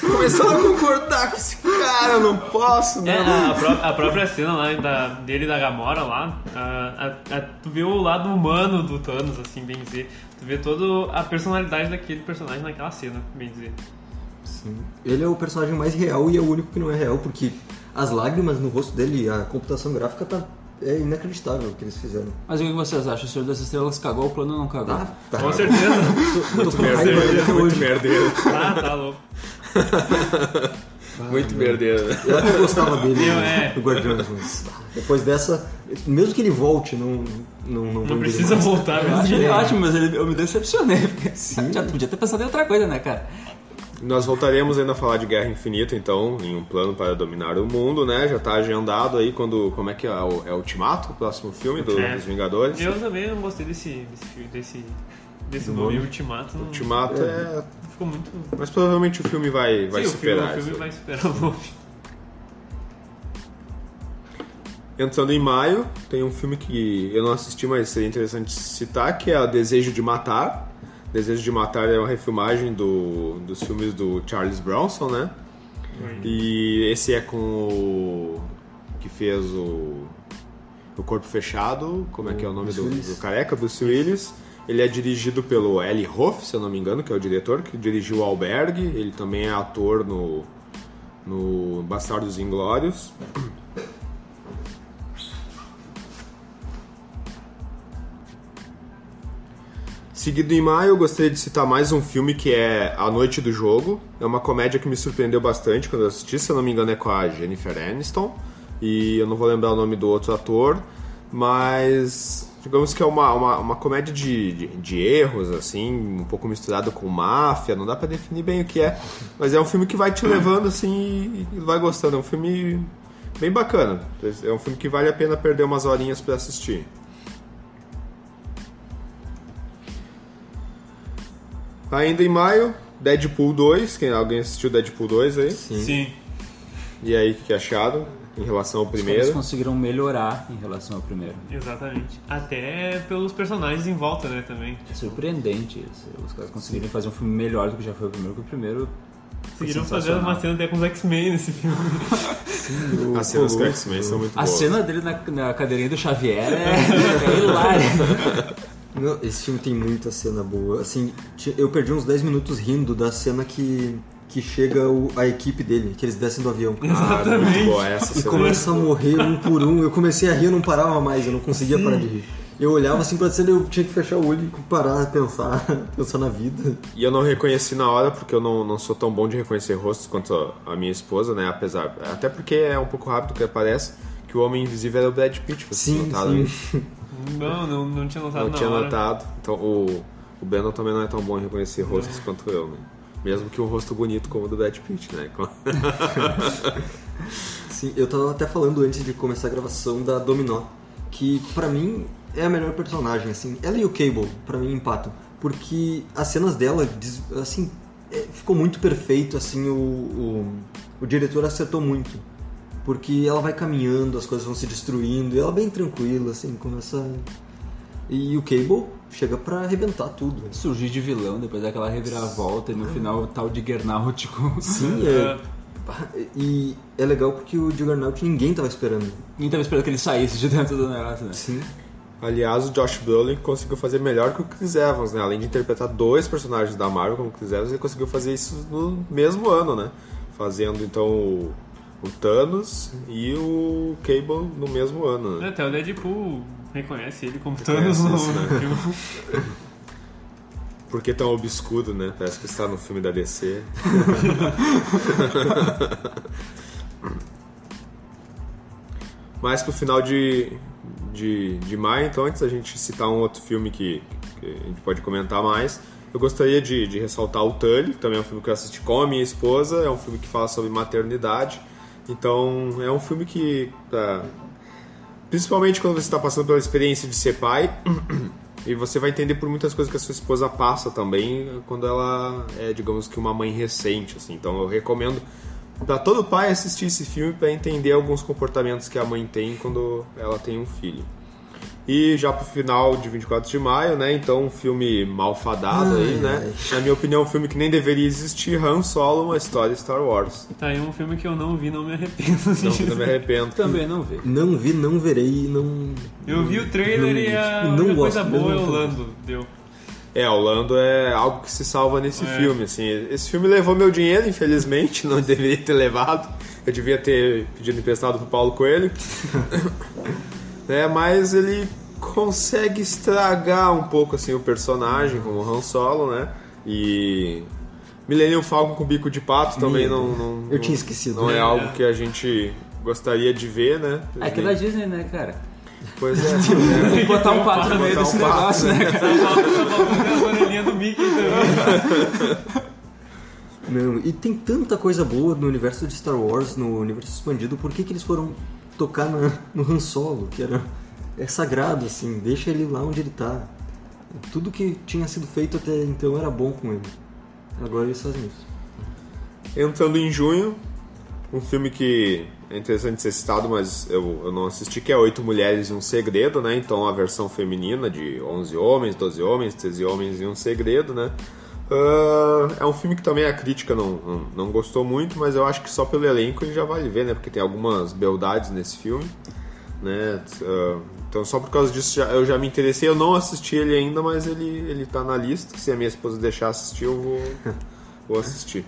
começando a concordar com esse cara, eu não posso, É, né? a, pró- a própria cena lá da, dele e da Gamora lá, a- a- a- tu vê o lado humano do Thanos, assim, bem dizer. Tu vê toda a personalidade daquele personagem naquela cena, bem dizer. Ele é o personagem mais real e é o único que não é real, porque as lágrimas no rosto dele, a computação gráfica tá é inacreditável o que eles fizeram. Mas o que vocês acham? O Senhor das Estrelas cagou o plano ou não cagou? Ah, tá. Com certeza. Tô, tô com raiva Merdeiro, dele até muito hoje. merdeiro. Ah, tá louco. Muito merdeiro. Eu até gostava dele, Eu, né, é. do Guardiões, mas depois dessa, mesmo que ele volte, não, não, não, Não precisa mais. voltar Eu mesmo. acho ele É. ótimo, mas ele, eu me decepcionei. porque Sim. Já podia ter pensado em outra coisa, né, cara? Nós voltaremos ainda a falar de Guerra Infinita, então, em um plano para dominar o mundo, né? Já tá agendado aí quando. Como é que é? O- É Ultimato, o próximo filme do- É. dos Vingadores? Eu também não gostei desse, desse, filme- desse, desse Do nome nome? Ultimato. Não, Ultimato é. ficou muito. Mas provavelmente o filme vai, vai Sim, o filme, superar. o filme vai superar o nome. Entrando em maio, tem um filme que eu não assisti, mas seria interessante citar, que é O Desejo de Matar. Desejo de Matar é uma refilmagem do, dos filmes do Charles Bronson, né? E esse é com o que fez o, o Corpo Fechado, como é que é o nome do, do careca, Bruce Willis. Ele é dirigido pelo Eli Roth, se eu não me engano, que é o diretor, que dirigiu o Albergue. Ele também é ator no, no Bastardos Inglórios. Seguido em maio, eu gostaria de citar mais um filme que é A Noite do Jogo. É uma comédia que me surpreendeu bastante quando eu assisti, se eu não me engano é com a Jennifer Aniston. E eu não vou lembrar o nome do outro ator, mas digamos que é uma, uma, uma comédia de, de, de erros, assim, um pouco misturado com máfia, não dá pra definir bem o que é, mas é um filme que vai te levando assim e, vai gostando. É um filme bem bacana. É um filme que vale a pena perder umas horinhas pra assistir. Ainda em maio, Deadpool 2. Quem, alguém assistiu Deadpool 2 aí? Sim. Sim. E aí, o que que acharam em relação ao Eles primeiro? conseguiram melhorar em relação ao primeiro. Exatamente. Até pelos personagens em volta, né, também. É surpreendente isso. Os caras conseguirem fazer um filme melhor do que já foi o primeiro, porque o primeiro. Conseguiram fazer sensacional. uma cena até com os X-Men nesse filme. O As cenas com. X-Men são muito A boas. cena dele na, na cadeirinha do Xavier é, é hilária. Não, esse filme tem muita cena boa. Assim, eu perdi uns 10 minutos rindo da cena que, que chega o- a equipe dele, que eles descem do avião. Ah, muito boa essa E começa a morrer um por um. Eu comecei a rir, eu não parava mais, eu não conseguia parar de rir. Eu olhava assim pra cena e eu tinha que fechar o olho e parar, pensar, pensar na vida. E eu não reconheci na hora, porque eu não, não sou tão bom de reconhecer rostos quanto a, a minha esposa, né? Apesar. Até porque é um pouco rápido que aparece que o Homem Invisível era o Brad Pitt. Vocês Sim, notaram sim. isso? Não, não, não tinha notado Não na tinha hora. notado. Então o, o Brandon também não é tão bom em reconhecer rostos quanto eu, né? Mesmo que um rosto bonito como o do Brad Pitt, né? Sim, eu tava até falando antes de começar a gravação da Dominó, que pra mim é a melhor personagem, assim. Ela e o Cable, pra mim, empatam. Porque as cenas dela, assim, é, ficou muito perfeito, assim, o, o, o diretor acertou muito. Porque ela vai caminhando, as coisas vão se destruindo, e ela bem tranquila, assim, começa... E o Cable chega pra arrebentar tudo. Surgir de vilão depois daquela reviravolta e no final tal de Gernaut com. Sim, é... E é legal porque o Juggernaut ninguém tava esperando. Ninguém tava esperando que ele saísse de dentro do negócio, né? Sim. Aliás, o Josh Brolin conseguiu fazer melhor que o Chris Evans, né? Além de interpretar dois personagens da Marvel como o Chris Evans, ele conseguiu fazer isso no mesmo ano, né? Fazendo então o, Thanos e o Cable no mesmo ano, né? Até o Deadpool reconhece ele como Reconhece Thanos no isso, né? filme. Por que tão obscuro, né? Parece que está no filme da DC. Mas pro final de, de, de maio, então, antes da gente citar um outro filme que, que a gente pode comentar mais, eu gostaria de, de ressaltar o Tully, que também é um filme que eu assisti com a minha esposa, é um filme que fala sobre maternidade. Então, é um filme que, tá, principalmente quando você está passando pela experiência de ser pai, e você vai entender por muitas coisas que a sua esposa passa também quando ela é, digamos que uma mãe recente, assim. Então eu recomendo para todo pai assistir esse filme para entender alguns comportamentos que a mãe tem quando ela tem um filho. E já pro final de 24 de maio, né? Então um filme malfadado aí, Ai, né? Na minha opinião, um filme que nem deveria existir, Han Solo, uma história Star Wars. Tá aí um filme que eu não vi, não me arrependo. Não, não me arrependo. Também não vê. Não vi, não verei, não. Eu vi o trailer Não- e a não única gosto coisa boa é o Lando, deu. É, o Lando é algo que se salva nesse filme, assim. Esse filme levou meu dinheiro, infelizmente, não deveria ter levado. Eu devia ter pedido emprestado pro Paulo Coelho. né, mas ele consegue estragar um pouco assim o personagem como Han Solo, né? E Millennium Falcon com bico de pato também não, não Eu tinha esquecido. não é algo que a gente gostaria de ver, né? É que é da Disney, né, cara? Pois é. Tem que botar um pato no meio Botar desse um pato, negócio, né, tá faltando a orelhinha do Mickey também. Não, e tem tanta coisa boa no universo de Star Wars, no universo expandido, por que, que eles foram tocar na- no Han Solo, que era é sagrado, assim, deixa ele lá onde ele tá. Tudo que tinha sido feito até então era bom com ele. Agora eles fazem isso. Entrando em junho, um filme que é interessante ser citado, mas eu, eu não assisti, que é Oito Mulheres e um Segredo, né? Então a versão feminina de 11 homens, 12 homens, 13 homens e um segredo, né? Ah, é um filme que também a crítica não, não, não gostou muito, mas eu acho que só pelo elenco ele já vale ver, né? Porque tem algumas beldades nesse filme, né? Ah, então só por causa disso já- eu já me interessei. Eu não assisti ele ainda, mas ele, ele tá na lista. Se a minha esposa deixar assistir, eu vou, vou assistir.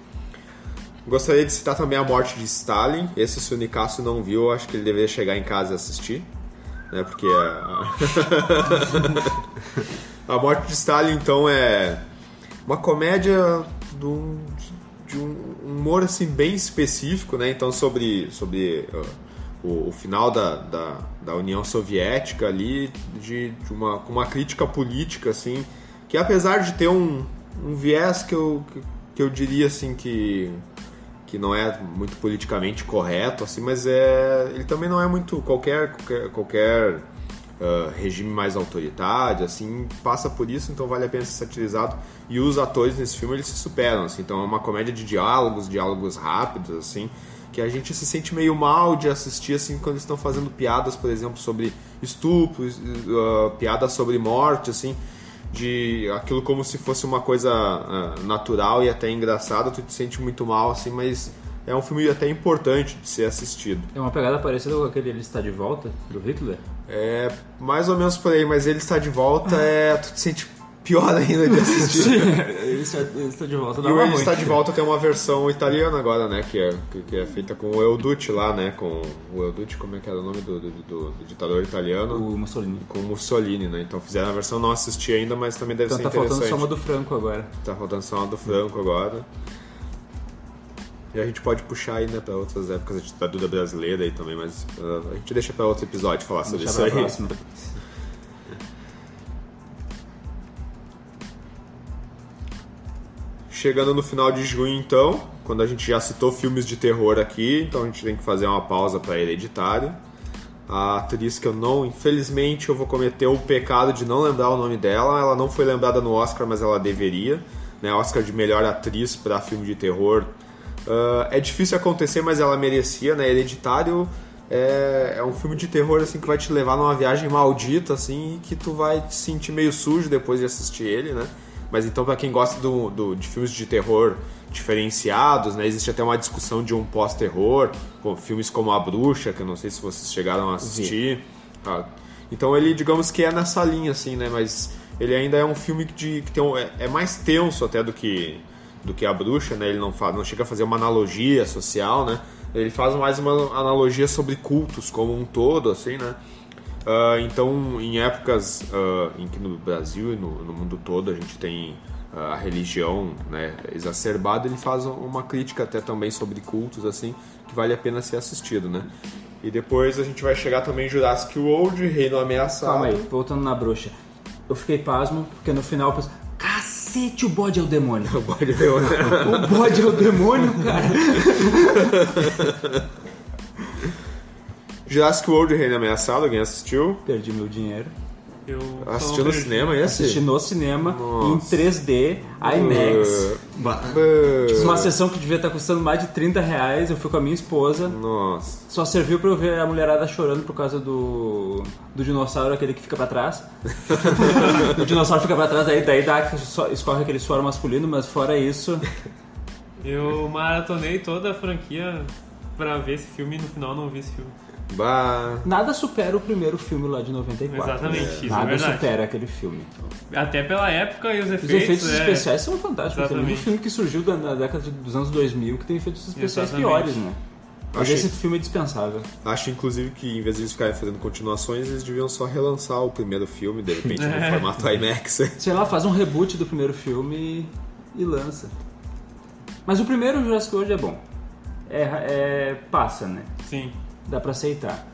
Gostaria de citar também a morte de Stalin. Esse, se o Nicasso não viu, eu acho que ele deveria chegar em casa e assistir. Né? Porque a... a morte de Stalin, então, é uma comédia de um, de um humor assim, bem específico, né? Então, sobre, sobre uh, o, o final da, da, da União Soviética ali, de, de uma, com uma crítica política, assim, que apesar de ter um, um viés que eu, que, que eu diria assim que que não é muito politicamente correto, assim, mas é ele também não é muito qualquer qualquer, qualquer ah, regime mais autoritário, assim, passa por isso, então vale a pena ser satirizado. E os atores nesse filme eles se superam, assim, então é uma comédia de diálogos, diálogos rápidos, assim, que a gente se sente meio mal de assistir, assim, quando estão fazendo piadas, por exemplo, sobre estupro, ah, piadas sobre morte, assim, de aquilo como se fosse uma coisa ah, natural e até engraçada, tu te sente muito mal, assim, mas é um filme até importante de ser assistido. É uma pegada parecida com aquele Ele Está de Volta, do Hitler. É mais ou menos por aí, mas ele está de volta, é, tu te sente pior ainda de assistir. ele, está, ele Está de Volta, E o Ele. Está de Volta tem uma versão italiana agora, né? Que é, que, é feita com o Euducci lá, né? Com o Euducci, como é que era o nome do, do, do- do ditador italiano? O Mussolini. Com o Mussolini, né? Então fizeram a versão, não assisti ainda, mas também deve Então ser tá faltando interessante. só uma do Franco agora. Tá faltando só uma do Franco agora. E a gente pode puxar ainda pra outras épocas de ditadura brasileira aí também, mas uh, a gente deixa pra outro episódio falar sobre isso aí. próxima. Chegando no final de junho, então, quando a gente já citou filmes de terror aqui, então a gente tem que fazer uma pausa para Hereditário. A atriz que eu não, infelizmente, eu vou cometer o pecado de não lembrar o nome dela. Ela não foi lembrada no Oscar, mas ela deveria. Né? Oscar de melhor atriz para filme de terror. Ah, é difícil acontecer, mas ela merecia, né? Hereditário é, é um filme de terror assim que vai te levar numa viagem maldita, assim, que tu vai te sentir meio sujo depois de assistir ele, né? Mas então, pra quem gosta do, do- de filmes de terror diferenciados, né? Existe até uma discussão de um pós-terror, com filmes como A Bruxa, que eu não sei se vocês chegaram a assistir. tá? Então ele, digamos que é nessa linha, assim, né? Mas ele ainda é um filme de, que tem um, é, é mais tenso até do que do que A Bruxa, né? Ele não, não chega a fazer uma analogia social, né? Ele faz mais uma analogia sobre cultos como um todo, assim, né? Ah, então, em épocas ah, em que no Brasil e no, no mundo todo a gente tem ah, a religião né, exacerbada, ele faz uma crítica até também sobre cultos, assim, que vale a pena ser assistido, né? E depois a gente vai chegar também em Jurassic World, Reino Ameaçado. Calma aí, voltando na bruxa. Eu fiquei pasmo, porque no final eu pensei, cacete, o bode é o demônio. Pode ver, né? o bode é o demônio, cara. Jurassic World, Reino Ameaçado, alguém assistiu? Perdi meu dinheiro. Eu Assistiu no cinema esse? Assisti no cinema, Nossa. em 3D, IMAX. Uh, Ba- uh, Uma sessão que devia estar custando mais de 30 reais. Eu fui com a minha esposa. Nossa. Só serviu pra eu ver a mulherada chorando por causa do, do dinossauro, aquele que fica pra trás. o dinossauro fica pra trás, daí, daí dá, só- escorre aquele suor masculino, mas fora isso, Eu maratonei toda a franquia pra ver esse filme e no final não vi esse filme. Bah, Nada supera o primeiro filme lá de 94. Exatamente, isso é Nada verdade. supera aquele filme. Até pela época e os Os efeitos. efeitos é, especiais são fantásticos. Tem Exatamente. muito filme que surgiu da- na década de- dos anos 2000 que tem efeitos especiais Exatamente. piores, né? Mas esse filme é dispensável. acho inclusive que em vez de eles ficarem fazendo continuações, eles deviam só relançar o primeiro filme, de repente, no É. formato IMAX. Sei lá, faz um reboot do primeiro filme e, e lança. Mas o primeiro Jurassic World é bom. É, é- passa, né? Sim. Dá pra aceitar.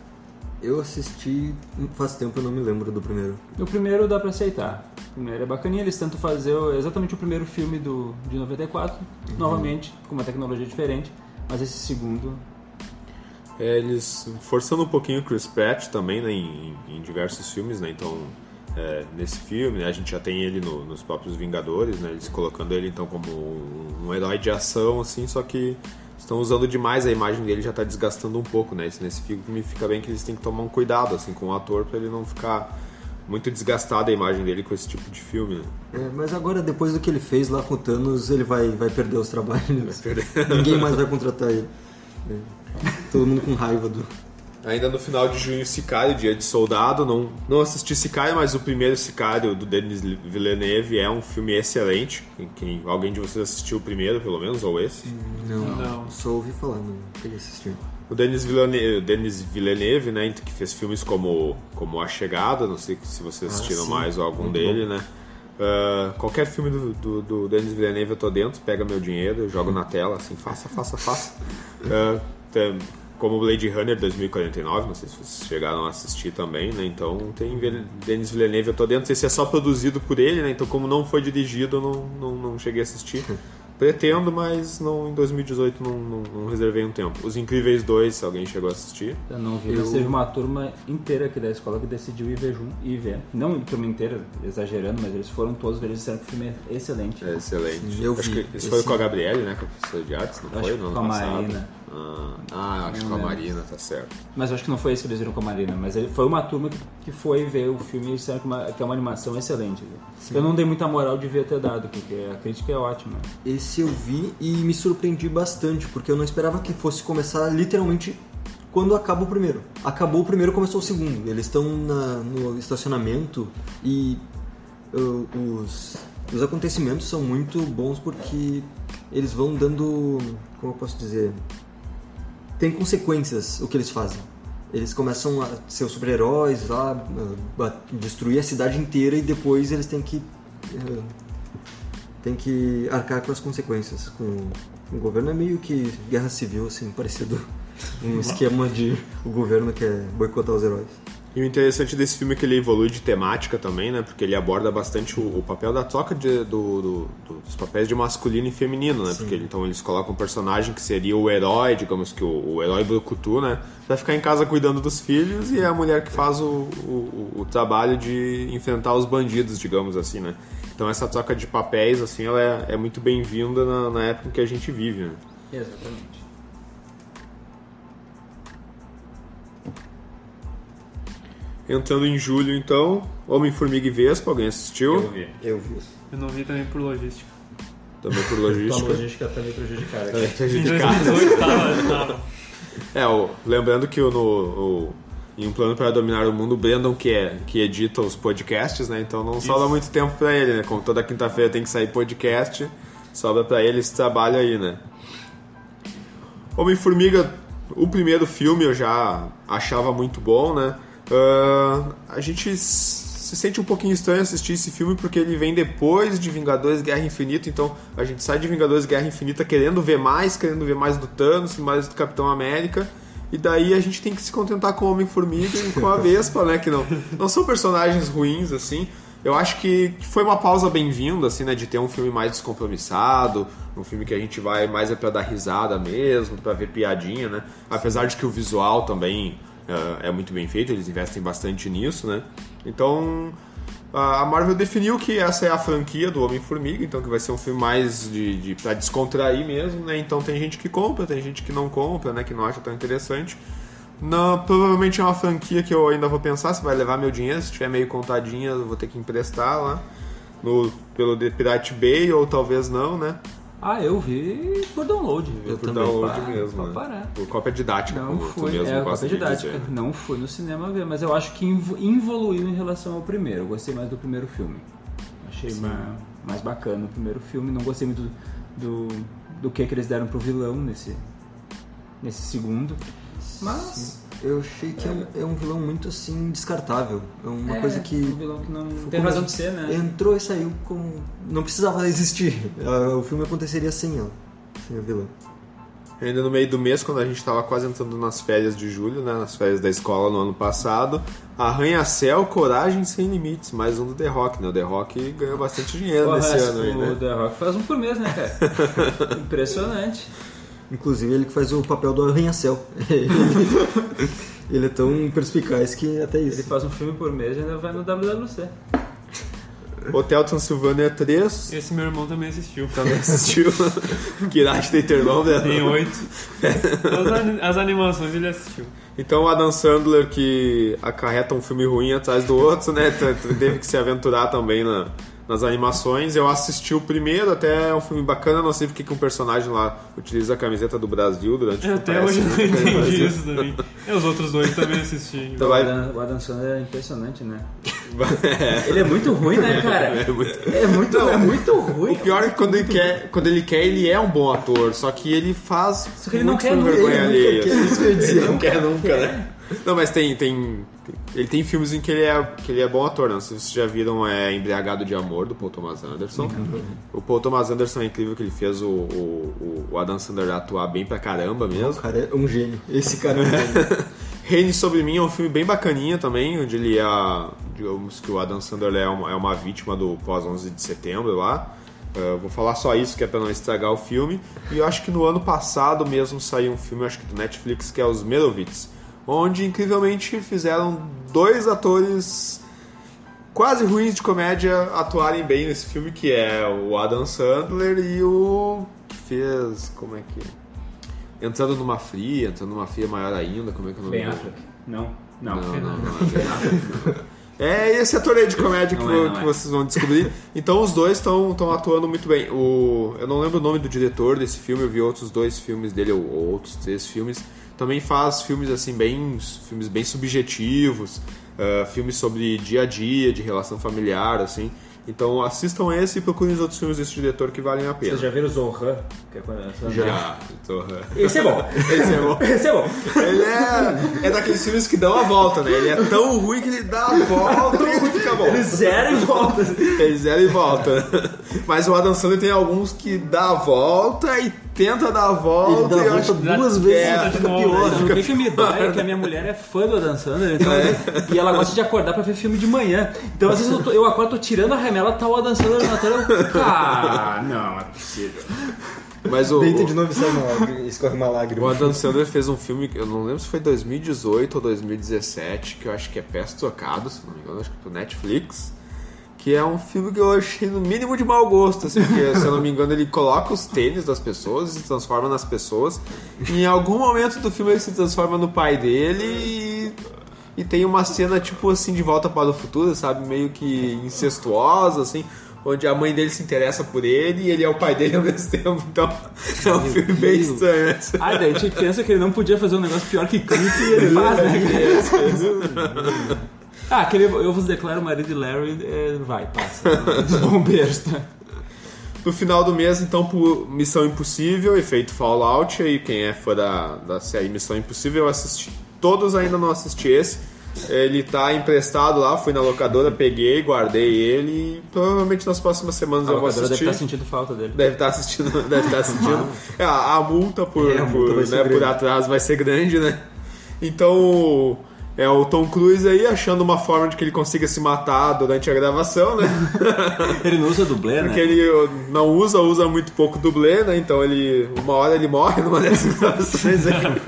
Eu assisti faz tempo, eu não me lembro do primeiro. O primeiro dá pra aceitar. O primeiro é bacaninha, eles tentam fazer exatamente o primeiro filme do, de 94, novamente, com uma tecnologia diferente, mas esse segundo. É, eles forçando um pouquinho o Chris Pratt também, né, em, em diversos filmes, né, então é, nesse filme, né, a gente já tem ele no- nos próprios Vingadores, né, eles colocando ele então como um, um herói de ação, assim, só que estão usando demais a imagem dele, já tá desgastando um pouco, né, isso nesse filme fica bem que eles têm que tomar um cuidado, assim, com o ator pra ele não ficar muito desgastada a imagem dele com esse tipo de filme, né. É, mas agora, depois do que ele fez lá com o Thanos, ele vai, vai perder os trabalhos. perder. Ninguém mais vai contratar ele. É. Todo mundo com raiva do. Ainda no final de junho, Sicário, Dia de Soldado. Não, não assisti Sicário, mas o primeiro Sicário do Denis Villeneuve é um filme excelente. Quem, quem- alguém de vocês assistiu o primeiro, pelo menos, ou esse? Não, Não. só ouvi falar, não queria assistir. O Denis Villeneuve, o Denis Villeneuve, né, que fez filmes como, como A Chegada, não sei se vocês Ah, assistiram sim. mais ou algum Muito dele, né? Ah, qualquer filme do, do, do Denis Villeneuve eu tô dentro, pega meu dinheiro, eu jogo na tela, assim, faça, faça, faça. Ah, tem- como Blade Runner 2049, não sei se vocês chegaram a assistir também, né? Então tem Denis Villeneuve, eu tô dentro. Esse é só produzido por ele, né? Então como não foi dirigido, eu não, não, não cheguei a assistir. Pretendo, mas não, em 2018 não, não, não reservei um tempo. Os Incríveis 2, se alguém chegou a assistir. Eu não vi, Eu- mas teve uma turma inteira aqui da escola que decidiu ir ver junto e ver. Não turma inteira, exagerando, mas eles foram todos ver, eles disseram que o filme é excelente. É excelente. Sim, eu acho vi. que isso foi Esse- com a Gabriele, né? Com a professora de artes, não Acho foi? No ano com a passado. Marina. Ah, ah, acho que com a Marina, tá certo. Mas eu acho que não foi esse que eles viram com a Marina, mas foi uma turma que, que foi ver o filme e disseram que, uma- que é uma animação excelente. Eu não dei muita moral de ver ter dado, porque a crítica é ótima. Esse eu vi e me surpreendi bastante, porque eu não esperava que fosse começar literalmente quando acaba o primeiro. Acabou o primeiro, começou o segundo. Eles estão no estacionamento e uh, os, os acontecimentos são muito bons porque eles vão dando. Como eu posso dizer? Tem consequências o que eles fazem. Eles começam a ser os super-heróis lá, destruir a cidade inteira e depois eles têm que. uh, tem que arcar com as consequências. Com o governo é meio que guerra civil, assim, parecido um esquema de o governo quer boicotar os heróis. E o interessante desse filme é que ele evolui de temática também, né? Porque ele aborda bastante o, o papel da troca de- do- do- do- dos papéis de masculino e feminino, né? Porque então eles colocam um personagem que seria o herói, digamos que o, o herói brucutu, né? Vai ficar em casa cuidando dos filhos e é a mulher que faz o, o, o trabalho de enfrentar os bandidos, digamos assim, né? Então essa troca de papéis, assim, ela é, é muito bem-vinda na, na época em que a gente vive, né? Exatamente. Entrando em julho, então, Homem-Formiga e Vespa, alguém assistiu? Eu vi. Eu vi. Eu não vi também por logística. Também por Tua logística. logística tá meio prejudicada. É, Em prejudicado. 2018 tava, tava. É, o- lembrando que o, no, o- em Um Plano para Dominar o Mundo, o Brandon que, é, que edita os podcasts, né? Então não sobra muito tempo pra ele, né? Como toda quinta-feira tem que sair podcast, sobra pra ele esse trabalho aí, né? Homem-Formiga, o primeiro filme eu já achava muito bom, né? Ah, a gente se sente um pouquinho estranho assistir esse filme porque ele vem depois de Vingadores Guerra Infinita, então a gente sai de Vingadores Guerra Infinita querendo ver mais, querendo ver mais do Thanos, mais do Capitão América. E daí a gente tem que se contentar com o Homem-Formiga e com a Vespa, né? Que não, não são personagens ruins, assim. Eu acho que foi uma pausa bem-vinda, assim, né? De ter um filme mais descompromissado, um filme que a gente vai mais é pra dar risada mesmo, pra ver piadinha, né? Apesar de que o visual também é muito bem feito, eles investem bastante nisso, né? Então, a a Marvel definiu que essa é a franquia do Homem-Formiga, então que vai ser um filme mais de, de para descontrair mesmo, né? Então tem gente que compra, tem gente que não compra, né? Que não acha tão interessante. Não, provavelmente é uma franquia que eu ainda vou pensar se vai levar meu dinheiro, se tiver meio contadinha eu vou ter que emprestar lá no, pelo The Pirate Bay ou talvez não, né? Ah, eu vi por download. Eu Por também. download Pá, mesmo, pra né? parar. Por cópia didática, Não como tu fui, mesmo é, gosta cópia didática. dizer. Não fui no cinema ver, mas eu acho que evoluiu em relação ao primeiro. Eu gostei mais do primeiro filme. Achei mais, mais bacana o primeiro filme. Não gostei muito do, do, do que, que eles deram pro vilão nesse, nesse segundo. Mas. Eu achei que é um, é um vilão muito assim descartável. É uma é, coisa Um que vilão que não tem razão de ser, né? entrou e saiu com. Não precisava existir. O filme aconteceria sem ela, sem a vilã. Ainda no meio do mês, quando a gente estava quase entrando nas férias de julho, né, nas férias da escola no ano passado, Arranha-Céu, Coragem Sem Limites, mais um do The Rock, né? O The Rock ganhou bastante dinheiro Porra, nesse ano aí, o né? The Rock faz um por mês, né, cara? Impressionante. Inclusive ele que faz o papel do arranha-céu. ele é tão perspicaz que até Ele isso. faz um filme por mês e ainda vai no WWC. Hotel Transilvânia 3, Esse meu irmão também assistiu. também assistiu. idade tem teu irmão, né? Tem oito. As, ani- as animações ele assistiu. Então o Adam Sandler que acarreta um filme ruim atrás do outro, né? Teve que se aventurar também na- nas animações. Eu assisti o primeiro, até é um filme bacana, não sei porque que um personagem lá utiliza a camiseta do Brasil durante o Até hoje eu não entendi isso também. E os outros dois também assisti. Então o, vai- Adam, o Adam Sandler é impressionante, né? Ele é muito ruim, né, cara? É muito- É muito, é muito ruim. O pior é que quando ele quer, quando ele quer, ele é um bom ator, só que ele faz Só que ele não quer vergonha ele alheia. quer, assim. isso que eu ia dizer. Ele não quer nunca, né? Não, mas tem, tem, ele tem filmes em que ele é, que ele é bom ator, não sei se vocês já viram é Embriagado de Amor, do Paul Thomas Anderson. O Paul Thomas Anderson é incrível que ele fez o, o, o Adam Sandler atuar bem pra caramba O mesmo. cara é um gênio. Esse cara é um gênio. Reine Sobre Mim é um filme bem bacaninha também, onde ele é, digamos que o Adam Sandler é uma, é uma vítima do pós-11 de setembro lá. Uh, vou falar só isso, que é pra não estragar o filme. E eu acho que no ano passado mesmo saiu um filme, acho que do Netflix, que é Os Merovitz, onde incrivelmente fizeram dois atores quase ruins de comédia atuarem bem nesse filme, que é o Adam Sandler e o que fez, como é que é? Entrando numa fria, entrando numa fria maior ainda, como é que é o nome Ben Affleck? Não. Não. não, não, não. É esse ator aí de comédia que, Não é, não que é. vocês vão descobrir. Então os dois estão atuando muito bem. O, eu não lembro o nome do diretor desse filme, eu vi outros dois filmes dele, ou outros três filmes. Também faz filmes assim, bem. filmes bem subjetivos, ah, filmes sobre dia a dia, de relação familiar, assim. Então assistam esse e procurem os outros filmes desse diretor que valem a pena. Vocês já viram Zohan? Que é Já. Então, Esse é bom. Esse é bom. Esse é bom. Ele é, é daqueles filmes que dão a volta, né? Ele é tão ruim que ele dá a volta e fica bom. Ele zero e volta. Ele zero e volta. Mas o Adam Sandler tem alguns que dá a volta e tenta dar a volta. Ele dá e volta acho- duas É, vezes e de fica novo, pior. Não, o que, que me dói é que a minha mulher é fã do Adam Sandler, então, e ela gosta de acordar pra ver filme de manhã. Então, às vezes, eu, tô- eu acordo, tô tirando a remela, tá o Adam Sandler na tela, eu... Ah, não, é possível. Mas o, Deita de novo e sai uma escorre uma lágrima. o Adam Sandler fez um filme, eu não lembro se foi 2018 ou 2017, que eu acho que é Pés Trocados, se não me engano, acho que é pro Netflix. Que é um filme que eu achei no mínimo de mau gosto, assim, porque, se eu não me engano, ele coloca os tênis das pessoas e se transforma nas pessoas. E em algum momento do filme ele se transforma no pai dele e, e tem uma cena, tipo assim, de volta para o futuro, sabe? Meio que incestuosa, assim, onde a mãe dele se interessa por ele e ele é o pai dele ao mesmo tempo. Então é um filme bem estranho. assim. Ah, daí a gente pensa que ele não podia fazer um negócio pior que clipe e ele faz, né? Ah, aquele Eu Vos Declaro Marido de Larry, é, vai, passa. Dos bombeiros, tá? No final do mês, então, por Missão Impossível, efeito Fallout, aí quem é fã da, da série Missão Impossível, eu assisti todos, ainda não assisti esse. Ele tá emprestado lá, fui na locadora, peguei, guardei ele e provavelmente nas próximas semanas A eu vou locadora deve assistir. estar sentindo falta dele. Deve estar assistindo, deve estar assistindo. É, a, multa por, É, a multa por, né, por vai ser grande, né? Então, é o Tom Cruise aí achando uma forma de que ele consiga se matar durante a gravação, né? Ele não usa dublê, Porque né? ele não usa, usa muito pouco dublê, né? Então ele. Uma hora ele morre numa dessas gravações aí.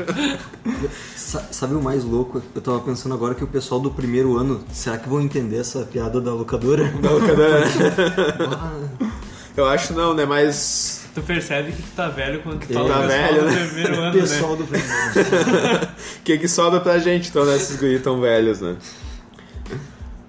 Sa- Sabe o mais louco? Eu tava pensando agora que o pessoal do primeiro ano, será que vão entender essa piada da locadora? Ah, Eu acho não, né? Mas. Tu percebe que tu tá velho quando tu Ele fala tá o pessoal velho, do né? primeiro o ano, né? pessoal do primeiro ano. O que, que sobra pra gente, então, né? Esses guris tão velhos, né?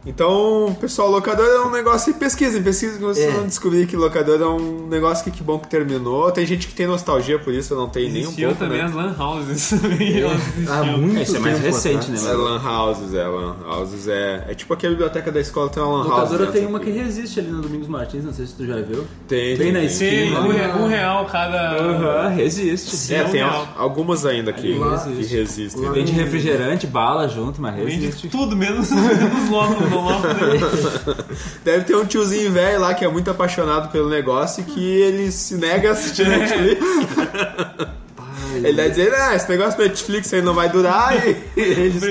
Então, pessoal, locador é um negócio. E pesquisem, pesquisem que vocês É. vão descobrir que locador é um negócio que que bom que terminou. Tem gente que tem nostalgia por isso, eu não tenho nem um Existiam pouco, também né? as lan houses. elas Há muito Esse é mais tempo recente, atrás. né, É lan houses, é lan houses. É, é tipo que a biblioteca da escola tem uma lan house. locadora tem uma aqui. que resiste ali no Domingos Martins, não sei se tu já viu. Tem, Bem tem, na tem. esquina. Sim, um, re- um real cada. Aham, resiste. É, tem um algumas ainda que, que resistem. Vende refrigerante, bala junto, mas Vende resiste. tudo, menos, menos logo, Deve ter um tiozinho velho lá que é muito apaixonado pelo negócio e que ele se nega a assistir Netflix. Ele deve dizer, ah, esse negócio do Netflix aí não vai durar e eles,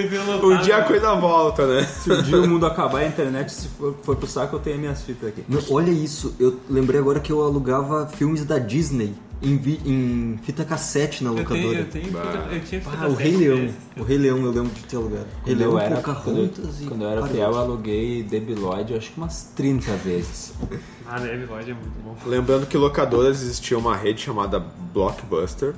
um dia a né? coisa volta, né? Se um dia o mundo acabar e a internet se for, for pro saco, eu tenho as minhas fitas aqui. Não, olha isso, eu lembrei agora que eu alugava filmes da Disney em, vi- em fita cassete na Eu locadora. tenho, eu tenho, eu tinha fita Ah, o Rei Leão. desses. O Rei Leão eu lembro de ter alugado. Rei Quando Leão, eu era, quando, Pocahontas eu- e quando eu era fiel, eu aluguei Debiloid, acho que umas 30 vezes. Ah, Neve Void é muito bom. Lembrando que locadoras existia uma rede chamada Blockbuster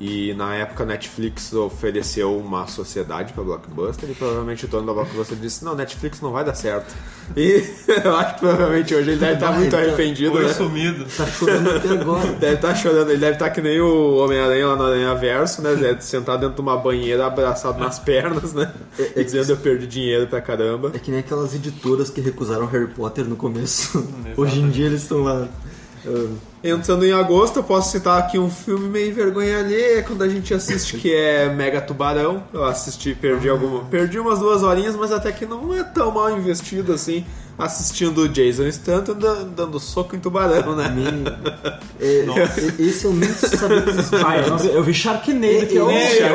e na época a Netflix ofereceu uma sociedade para Blockbuster e provavelmente o dono da Blockbuster disse não, Netflix não vai dar certo. E eu acho que provavelmente hoje ele deve estar Vai, muito tá- arrependido, Foi né? sumido. Tá chorando até agora. Deve estar chorando, ele deve estar que nem o Homem-Aranha lá no Aranha Verso, né? Deve sentar dentro de uma banheira abraçado nas pernas, né? E dizendo eu perdi dinheiro pra caramba. É que nem aquelas editoras que recusaram Harry Potter no começo. Exato. Hoje em dia eles estão lá. ah, Entrando em agosto, eu posso citar aqui um filme meio vergonha alheia quando a gente assiste, que é Mega Tubarão. Eu assisti, perdi alguma. Perdi umas duas horinhas, mas até que não é tão mal investido assim, assistindo o Jason Stanton dando, dando soco em tubarão, né? é, e- esse eu nem sabia que existia. Ah, eu, não sei, eu vi Sharknado, que é o... É,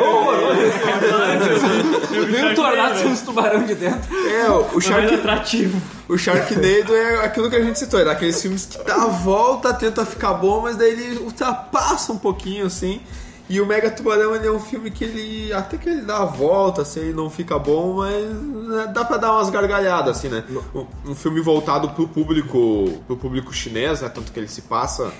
Eu Vi um tornado sem uns tubarão de dentro. É, o- o Shark, atrativo. o Sharknado é aquilo que a gente citou, é daqueles filmes que dá a volta, tenta ficar bom, mas daí ele ultrapassa um pouquinho assim. E o Mega Tubarão ele é um filme que ele. Até que ele dá a volta, assim, ele não fica bom, mas né, dá pra dar umas gargalhadas, assim, né? Um, um filme voltado pro público. pro público chinês, né? Tanto que ele se passa.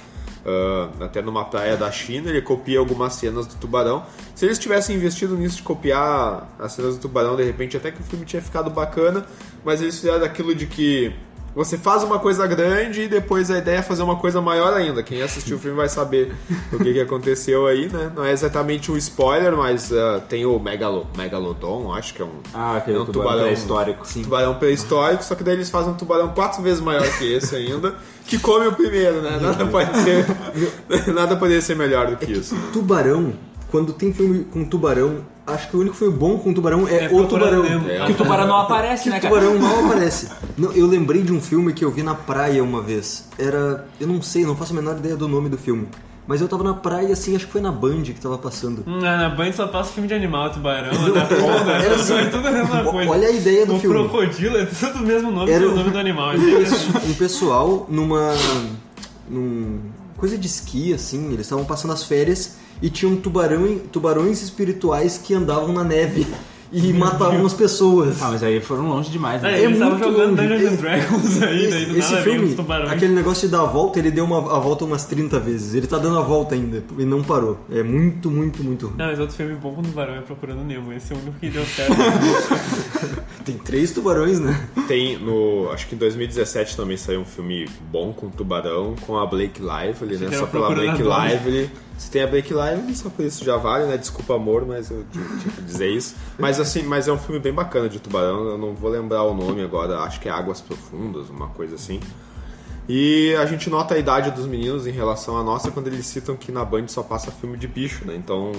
ah, até numa praia da China, ele copia algumas cenas do tubarão. Se eles tivessem investido nisso de copiar as cenas do tubarão, de repente até que o filme tinha ficado bacana, mas eles fizeram aquilo de que você faz uma coisa grande e depois a ideia é fazer uma coisa maior ainda. Quem assistiu o filme vai saber o que, que aconteceu aí, né? Não é exatamente um spoiler, mas ah, tem o Megalo, Megalodon, acho que é um, Ah, é um tubarão tubarão pré-histórico. um tubarão pré-histórico, só que daí eles fazem um tubarão quatro vezes maior que esse ainda, que come o primeiro, né? Nada pode ser. Nada poderia ser melhor do que isso. Tubarão, quando tem filme com tubarão, acho que o único filme bom com tubarão é, É o tubarão. É. Que o tubarão não aparece, Que né, o cara? tubarão mal aparece. Não, eu lembrei de um filme que eu vi na praia uma vez. Era. Eu não sei, não faço a menor ideia do nome do filme. Mas eu tava na praia, assim, acho que foi na Band que tava passando. Hum, Na Band só passa filme de animal, tubarão, anaconda, Era assim, é tudo a mesma o- coisa. olha a ideia do o filme. crocodilo é tudo o mesmo nome, Era que o um- nome do animal. É um pessoal numa. num. coisa de esqui, assim, eles estavam passando as férias e tinham tubarão, tubarões espirituais que andavam na neve e matavam as pessoas. Ah, mas aí foram longe demais, É, né? eles estavam muito jogando longe. Dungeons and Dragons aí, daí do Esse nada filme, os tubarões. aquele negócio de dar a volta, ele deu uma, a volta umas 30 vezes. Ele tá dando a volta ainda e não parou. É muito, muito, muito ruim. Não, mas outro filme bom com tubarão é Procurando Nemo. Esse é o único que deu certo. Tem três tubarões, né? Tem no. Acho que em 2017 também saiu um filme bom com tubarão, com a Blake Lively, né? Só pela Blake. Lively. Se tem a Blake Lively, só por isso já vale, né? Desculpa amor, mas eu tinha que dizer isso. Mas assim, mas é um filme bem bacana de tubarão. Eu não vou lembrar o nome agora, acho que é Águas Profundas, uma coisa assim. E a gente nota a idade dos meninos em relação à nossa quando eles citam que na Band só passa filme de bicho, né? Então.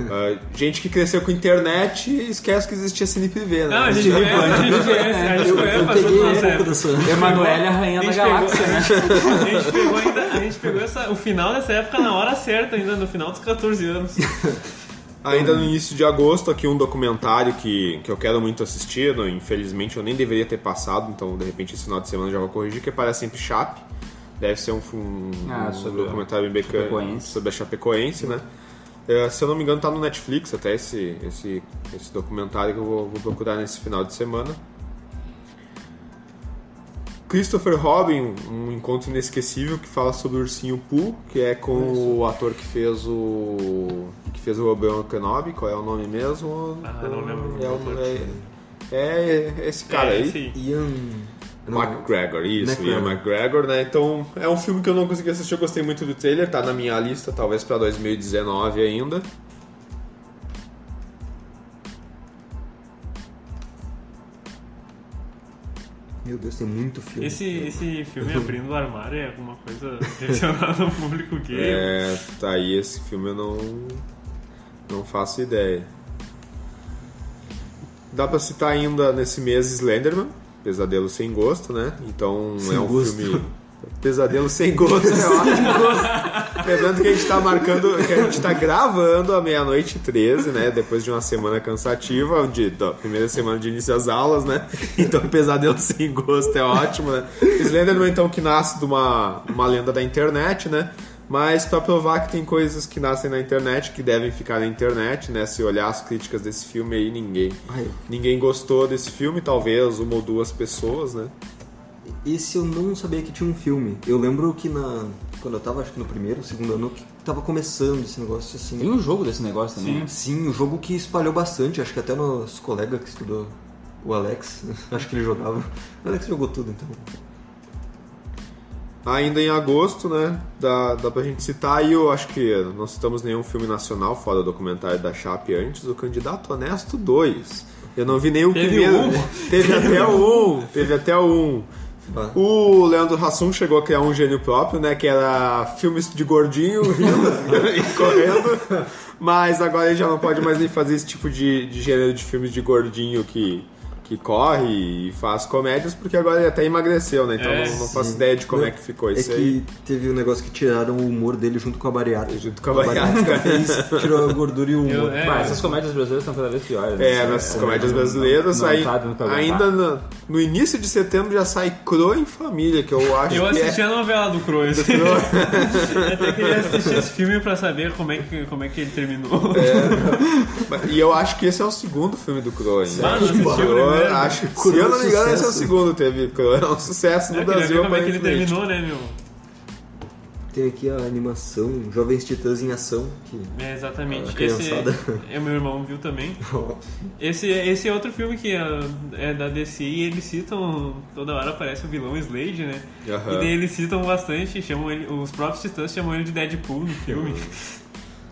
Ah, gente que cresceu com internet esquece que existia Cine Privé, né? Não, a gente conhece, a gente conhece, a gente conhece um. Emanuele, a rainha A da galáxia, né? A gente pegou, ainda, a gente pegou essa, o final dessa época na hora certa, ainda no final dos 14 anos. Ainda no início de agosto, aqui um documentário que, que eu quero muito assistir, não, infelizmente eu nem deveria ter passado, então de repente esse final de semana eu já vou corrigir, que Para Sempre Chape. Deve ser um, um, Ah, um documentário bem bacana sobre a Chapecoense, né? É, se eu não me engano tá no Netflix até esse, esse, esse documentário que eu vou, vou procurar nesse final de semana. Christopher Robin, um encontro inesquecível que fala sobre o Ursinho Pooh, que é com o ator que fez o que fez o Obi-Wan Kenobi, qual é o nome mesmo? Ah, não lembro É, o- é- É esse cara é, aí. esse aí. Ian... não, McGregor, isso, McGregor. Ian McGregor, né? Então é um filme que eu não consegui assistir, eu gostei muito do trailer, tá na minha lista, talvez pra 2019 ainda. Meu Deus, tem muito filme. Esse, esse filme abrindo o armário é alguma coisa direcionada ao público gay. É, tá aí esse filme eu não, não faço ideia. Dá pra citar ainda nesse mês Slenderman, Pesadelo Sem Gosto, né? Então Sem é um gosto. filme. Pesadelo Sem Gosto, é ótimo. Lembrando que a gente tá marcando, que a gente tá gravando à meia-noite e 13, né? Depois de uma semana cansativa, onde, da primeira semana de início às aulas, né? Então Pesadelo Sem Gosto é ótimo, né? Slenderman, então, que nasce de uma, uma lenda da internet, né? Mas pra provar que tem coisas que nascem na internet, que devem ficar na internet, né? Se olhar as críticas desse filme aí, ninguém, Ai, ninguém gostou desse filme, talvez uma ou duas pessoas, né? Esse eu não sabia que tinha um filme. Eu lembro que na quando eu tava, acho que no primeiro, segundo ano, que tava começando esse negócio assim. Tem um jogo desse negócio também. né? Sim, um jogo que espalhou bastante. Acho que até nosso colega que estudou, o Alex, acho que ele jogava. O Alex jogou tudo, então. Ainda em agosto, né? Dá, dá pra gente citar aí, eu acho que não citamos nenhum filme nacional fora o documentário da Chape antes, o Candidato Honesto 2. Eu não vi nenhum Teve primeiro. um? Teve até o 1. Teve até o 1. Bah. O Leandro Hassum chegou a criar um gênio próprio, né? Que era filmes de gordinho rindo e correndo. Mas agora ele já não pode mais nem fazer esse tipo de, de gênero de filmes de gordinho que, que corre e faz comédias, porque agora ele até emagreceu, né? Então É, não, não faço ideia de como é que ficou É isso que aí. teve um negócio que tiraram o humor dele junto com a bariátrica. Junto com a bariátrica. fez, tirou a gordura e o Eu- humor. é, Bah, essas comédias brasileiras estão cada vez piores. É, nas comédias brasileiras, não aí, tá aguentar. ainda no, no início de setembro já sai Cro em Família, que eu acho Eu que assisti é... a novela do Croix. Eu até queria assistir esse filme pra saber como é que, como é que ele terminou. E eu acho que esse é o segundo filme do Cro ainda. Ah, não assisti o Primeiro. acho se eu não me engano, esse é o segundo. Teve Cro, é um sucesso no Eu queria Brasil, ver como é que ele terminou, né, meu? Tem aqui a animação Jovens Titãs em Ação. Que... É, exatamente. A Esse é meu irmão viu também. Esse, esse é outro filme que é, é da DC e eles citam, toda hora aparece o vilão Slade, né? Aham. E daí eles citam bastante, chamam ele, os próprios titãs chamam ele de Deadpool no filme.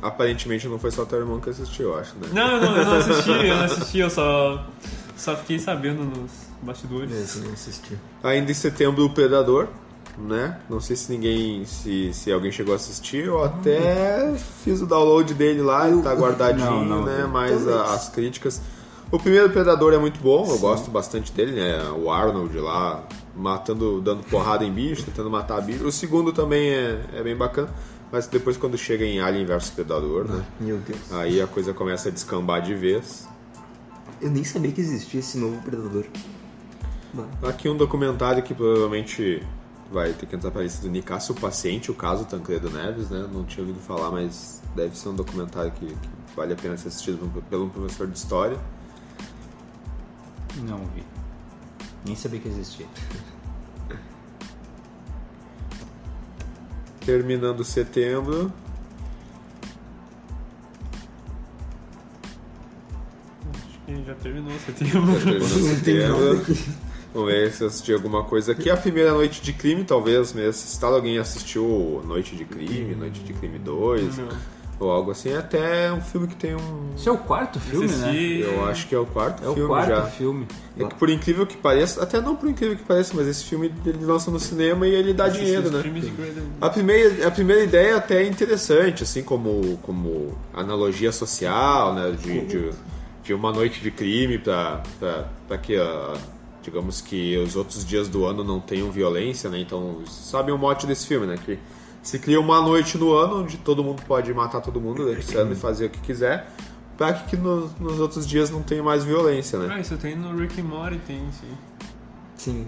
Aparentemente não foi só teu irmão que assistiu, eu acho, né? Não, eu não, eu não assisti, eu não assisti, eu só, só fiquei sabendo nos bastidores. Esse eu não assisti. Ainda em setembro, o Predador, né? Não sei se ninguém, se, se alguém chegou a assistir, eu até fiz o download dele lá, ele tá guardadinho, Não, não, né? eu Mas também. a- as críticas. O primeiro Predador é muito bom, eu gosto bastante dele, né? O Arnold lá, matando, dando porrada em bicho, tentando matar bicho. O segundo também é, é bem bacana, mas depois quando chega em Alien vs Predador, né? Meu Deus. Aí a coisa começa a descambar de vez. Eu nem sabia que existia esse novo Predador. Bah. Aqui um documentário que provavelmente vai ter que entrar pra lista do Nicásio Paciente, o caso Tancredo Neves, né? Não tinha ouvido falar, mas deve ser um documentário que, que vale a pena ser assistido por- pelo um professor de história. Não vi. Nem sabia que existia. Terminando setembro, Que já terminou setembro. terminando setembro. Vamos ver se eu assisti alguma coisa aqui. A primeira Noite de Crime, talvez mesmo. Se alguém assistiu Noite de Crime, Noite de Crime 2, Não. ou algo assim. É até um filme que tem um. Esse é o quarto filme, né? Assisti- Eu acho que é o quarto É o filme quarto já. filme. É que por incrível que pareça, até não por incrível que pareça, mas esse filme ele lança no cinema e ele dá dinheiro, né? A primeira, a primeira ideia até é interessante, assim, como, como analogia social, né? De, de, de uma noite de crime pra que, digamos que os outros dias do ano não tenham violência, né? Então, sabe o mote desse filme, né? Que se cria uma noite no ano onde todo mundo pode matar todo mundo durante o ano e fazer o que quiser, pra que, nos, nos outros dias não tenha mais violência, né? Ah, isso tem no Rick and Morty, tem sim. Sim.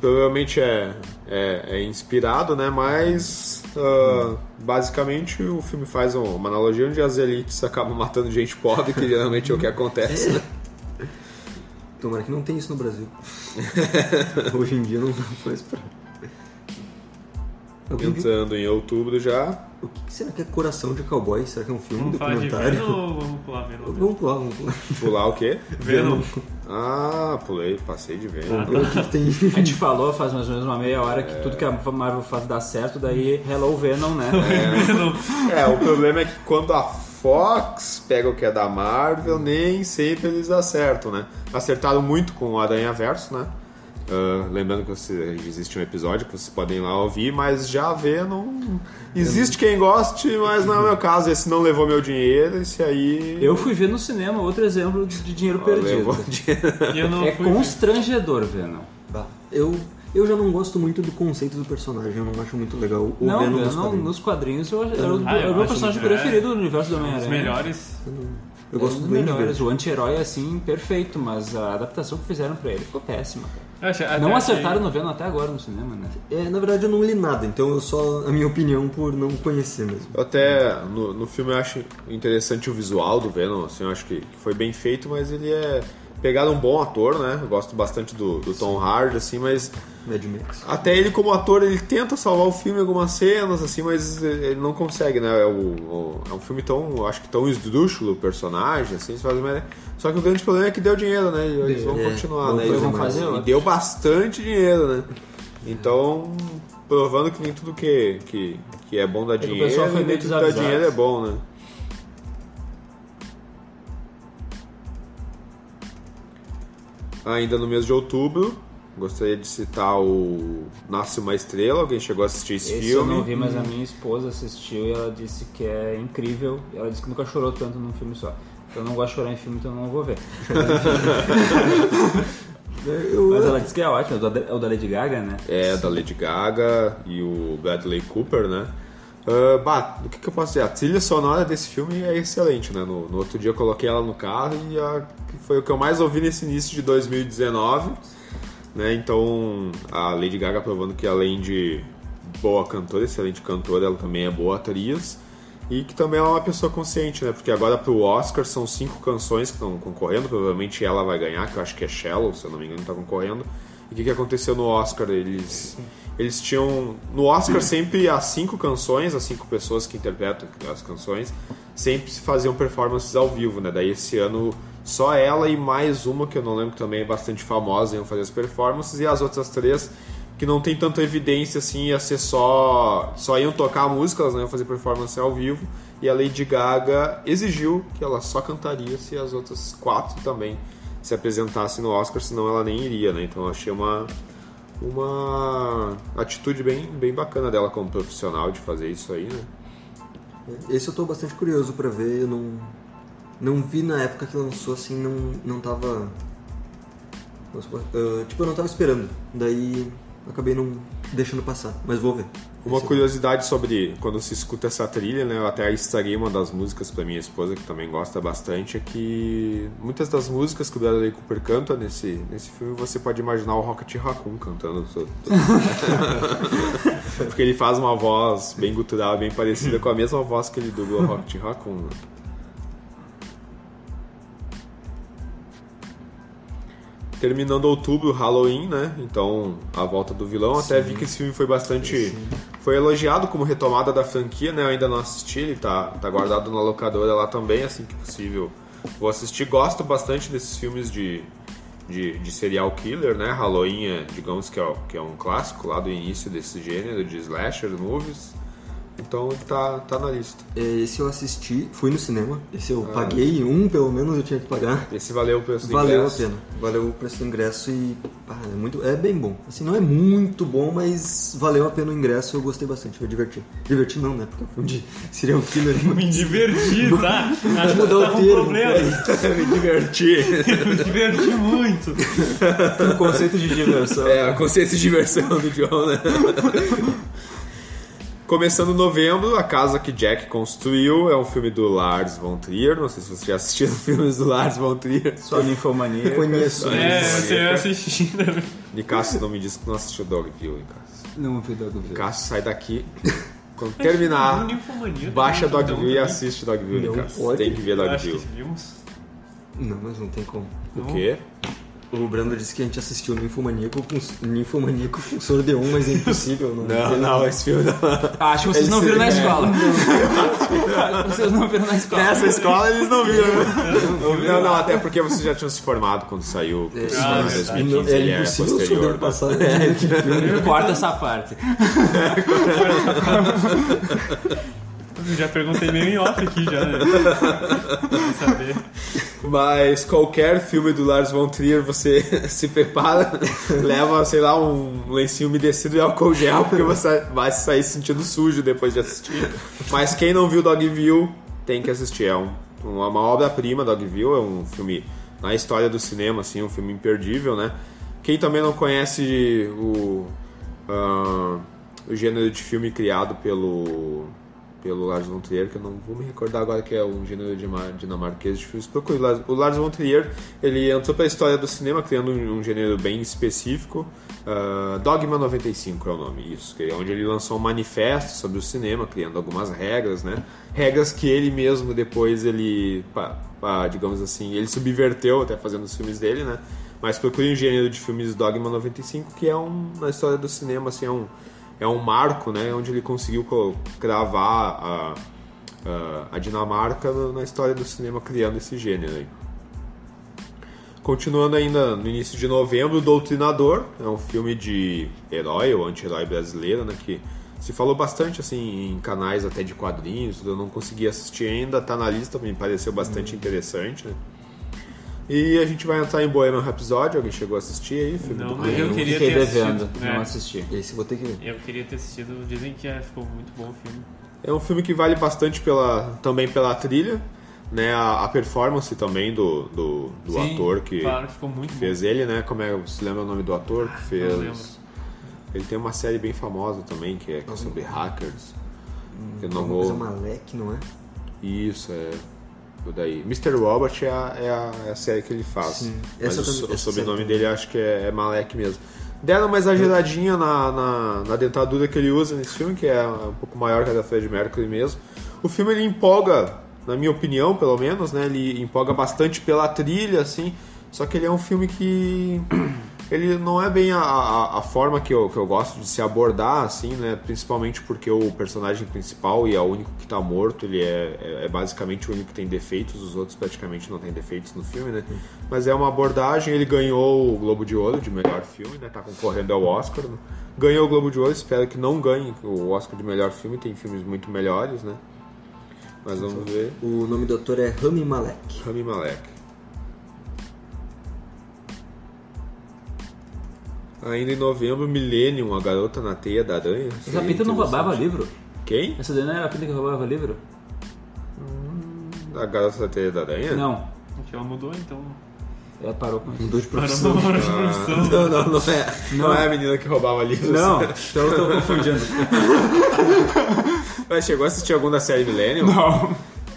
Provavelmente é, é, é inspirado, né? Mas ah, basicamente o filme faz um- uma analogia onde as elites acabam matando gente pobre, que geralmente é o que acontece. né? Tomara que não tenha isso no Brasil. Hoje em dia não dá mais pra. Alguém viu? entrando em outubro já. O que será que é Coração de Cowboy? Será que é um filme, um Vamos falar de documentário? Venom ou vamos pular Venom? Vamos pular, vamos pular. Pular o quê? Venom. Ah, pulei, passei de Venom. Ah, O que que tem? A gente falou faz mais ou menos uma meia hora que tudo que a Marvel faz dá certo, daí Hello Venom, né? É, o problema é que quando a Fox pega o que é da Marvel, nem sempre eles acertam, né? Acertaram muito com o Aranha Verso, né? Ah, lembrando que você- existe um episódio que vocês podem ir lá ouvir, mas já vê, não. Existe quem goste, mas não é o meu caso. Esse não levou meu dinheiro, esse aí. Eu fui ver no cinema outro exemplo de, de dinheiro perdido. levou dinheiro. Eu não É ver. constrangedor, Venom. Bah, Eu, eu já não gosto muito do conceito do personagem, eu não acho muito legal o Não, Venom eu nos não, quadrinhos. nos quadrinhos eu, o, Ah, era eu o meu personagem é preferido do universo do Os Homem-Aranha. melhores. Eu gosto é um do dos melhores. O anti-herói, assim, perfeito, mas a adaptação que fizeram pra ele ficou péssima. cara. Achei- Não achei- acertaram no Venom até agora no cinema, né? É, na verdade eu não li nada, então eu só a minha opinião por não conhecer mesmo. Eu até no, no filme eu acho interessante o visual do Venom, assim, eu acho que, que foi bem feito, mas ele é pegaram um bom ator, né? Eu gosto bastante do, do Tom Hardy, assim, mas Mad Max. até ele como ator ele tenta salvar o filme em algumas cenas, assim, mas ele não consegue, né? É, o, o- é um filme tão, acho que tão esdrúxulo o personagem, assim, faz uma- só que o grande problema é que deu dinheiro, né? Eles vão É, continuar, né? Eles vão fazer E e deu bastante dinheiro, né? Então, provando que nem tudo que, que, que é bom dá que o dinheiro, nem meio tudo que dá dinheiro é bom, né? Ainda no mês de outubro, gostaria de citar o Nasce uma Estrela. Alguém chegou a assistir esse, Esse eu filme? não vi, mas a minha esposa assistiu e ela disse que é incrível. Ela disse que nunca chorou tanto num filme só. Então eu não gosto de chorar em filme, então eu não vou ver. Eu, Mas ela disse que é ótimo, é o da- é o da Lady Gaga, né? É, da Lady Gaga e o Bradley Cooper, né? Ah, bah, o que, que eu posso dizer? A trilha sonora desse filme é excelente, né? No, no outro dia eu coloquei ela no carro e a, foi o que eu mais ouvi nesse início de 2019. Né? Então, a Lady Gaga provando que além de boa cantora, excelente cantora, ela também é boa atriz. E que também é uma pessoa consciente, né? Porque agora pro Oscar são cinco canções que estão concorrendo, provavelmente ela vai ganhar, que eu acho que é Shallow, se eu não me engano, tá concorrendo. O que, que aconteceu no Oscar? Eles, eles tinham. No Oscar sempre as cinco canções, as cinco pessoas que interpretam as canções, sempre se faziam performances ao vivo, né? Daí esse ano só ela e mais uma que eu não lembro também é bastante famosa iam fazer as performances, e as outras três que não tem tanta evidência assim, ia ser só. só iam tocar a música, elas não iam fazer performance ao vivo. E a Lady Gaga exigiu que ela só cantaria se as outras quatro também se apresentassem no Oscar, senão ela nem iria, né? Então eu achei uma. uma atitude bem, bem bacana dela como profissional de fazer isso aí, né? Esse eu tô bastante curioso pra ver, eu não. Não vi na época que lançou assim, não, não tava. Ah, tipo, eu não tava esperando. Daí acabei não deixando passar, mas vou ver. Uma Esse- curiosidade sobre quando se escuta essa trilha, né? Eu até estraguei uma das músicas pra minha esposa, que também gosta bastante, é que muitas das músicas que o Bradley Cooper canta nesse, nesse filme, você pode imaginar o Rocket Raccoon cantando. so- Porque ele faz uma voz bem gutural, bem parecida com a mesma voz que ele dubla o Rocket Raccoon. né? Terminando outubro, Halloween, né? Então, a volta do vilão. Até vi que esse filme foi bastante. Foi elogiado como retomada da franquia, né? Eu ainda não assisti, ele tá, tá guardado na locadora lá também, assim que possível. Vou assistir. Gosto bastante desses filmes de, de, de serial killer, né? Halloween, é, digamos que é, que é um clássico lá do início desse gênero de slasher movies. Então, ele tá, tá na lista. É, Esse eu assisti, fui no cinema. Esse eu Ah. paguei, um pelo menos eu tinha que pagar. Esse valeu o preço do Valeu ingresso. a pena. Valeu o preço do ingresso e pá, é muito, é bem bom. Assim, não é muito bom, mas valeu a pena o ingresso. Eu gostei bastante, foi divertido. Divertido não, né? Porque é um filme de serial killer. Me diverti, tá? Acho que mudar o tá com termo, problema. Me diverti. Me diverti muito. O conceito de diversão. É, a consciência de diversão do John, né? Começando em novembro, A Casa que Jack Construiu é um filme do Lars von Trier. Não sei se você já assistiu filmes do Lars von Trier. Só ninfomania. Conheço. É, você assistiu, né? Nicasso não me disse que não assistiu Dogville, Nicasso. Não vi Dogville. Nicasso sai daqui. Quando terminar, baixa também, Dogville e assiste Dogville, Não Nicasso. Tem que ver também. Acho que Dogville. vimos. Não, mas não tem como. O quê? O Brando disse que a gente assistiu Ninfomaníaco com, Ninfomaníaco com Sordeon, mas é impossível. Não, Não, não, esse filme não. Acho que vocês Eles- não viram na é. escola. Acho que vocês não viram na escola. Essa escola eles não viram. Não, não, até porque vocês já tinham se formado quando saiu o É, ah, em verdade. 2015. ele é é impossível o. Sordeon passar filme. Corta essa parte. Já perguntei meio em off aqui já, né? Saber. Mas qualquer filme do Lars von Trier você se prepara, leva, sei lá, um lencinho umedecido e álcool gel, porque você vai sair se sentindo sujo depois de assistir. Mas quem não viu Dogville tem que assistir. É um, uma obra-prima, Dogville, é um filme na história do cinema, assim, um filme imperdível, né? Quem também não conhece o, ah, o gênero de filme criado pelo pelo Lars von Trier, que eu não vou me recordar agora que é um gênero dinamarquês de filmes. Procure. O Lars von Trier, ele entrou para a história do cinema criando um, gênero bem específico. Ah, Dogma 95 é o nome, isso. Que é onde ele lançou um manifesto sobre o cinema, criando algumas regras, né? Regras que ele mesmo depois, ele, pá, pá, digamos assim, ele subverteu até fazendo os filmes dele, né? Mas procure um gênero de filmes Dogma 95, que é um, na história do cinema, assim, é um, é um marco, né, onde ele conseguiu co- cravar a, a, a Dinamarca na história do cinema criando esse gênero aí. Continuando ainda no início de novembro, Doutrinador, é um filme de herói ou anti-herói brasileiro, né, que se falou bastante assim em canais até de quadrinhos, eu não consegui assistir ainda, tá na lista, me pareceu bastante interessante, né. E a gente vai entrar em Bohemian Rhapsody, alguém chegou a assistir aí? Filme Não, do mas eu queria Fiquei ter devendo, assistido. não É. assisti. Esse vou ter que ver. Eu queria ter assistido, dizem que é, ficou muito bom o filme. É um filme que vale bastante pela, também pela trilha, né? A, a performance também do, do, do Sim, ator que Claro, ficou muito fez ele, né? Como é, você lembra o nome do ator que não lembro. fez? Ele tem uma série bem famosa também, que é, que é sobre hackers. Que eu não coisa vou... Malek, não é? Isso, é. Daí. Mr. Robot é a, é a, é a série que ele faz. Sim. Mas Essa o, também- o sobrenome dele acho que é, é Malek mesmo. Deram uma exageradinha na, na, na dentadura que ele usa nesse filme, que é um pouco maior que a da Fred Mercury mesmo. O filme ele empolga, na minha opinião, pelo menos, né? Ele empolga bastante pela trilha, assim. Só que ele é um filme que ele não é bem a, a, a forma que eu, que eu gosto de se abordar, assim, né? Principalmente porque o personagem principal e é o único que tá morto, ele é, é, é basicamente o único que tem defeitos, os outros praticamente não têm defeitos no filme, né? Mas é uma abordagem, ele ganhou o Globo de Ouro de melhor filme, né? Tá concorrendo ao Oscar, né? Ganhou o Globo de Ouro, espero que não ganhe o Oscar de melhor filme, tem filmes muito melhores, né? Mas vamos ver. O nome do ator é Rami Malek. Rami Malek. Ainda em novembro, Millennium, a garota na teia da aranha. Essa pinta não roubava livro? Quem? Essa daí não era a pinta que roubava livro? A garota na teia da aranha? Não. Ela mudou, então. Ela parou com isso. Mudou de profissão. uma Ah, profissão. não, não, não é. Não, é a menina que roubava livros. Não, então eu tô confundindo. Mas chegou a assistir algum da série Millennium? Não.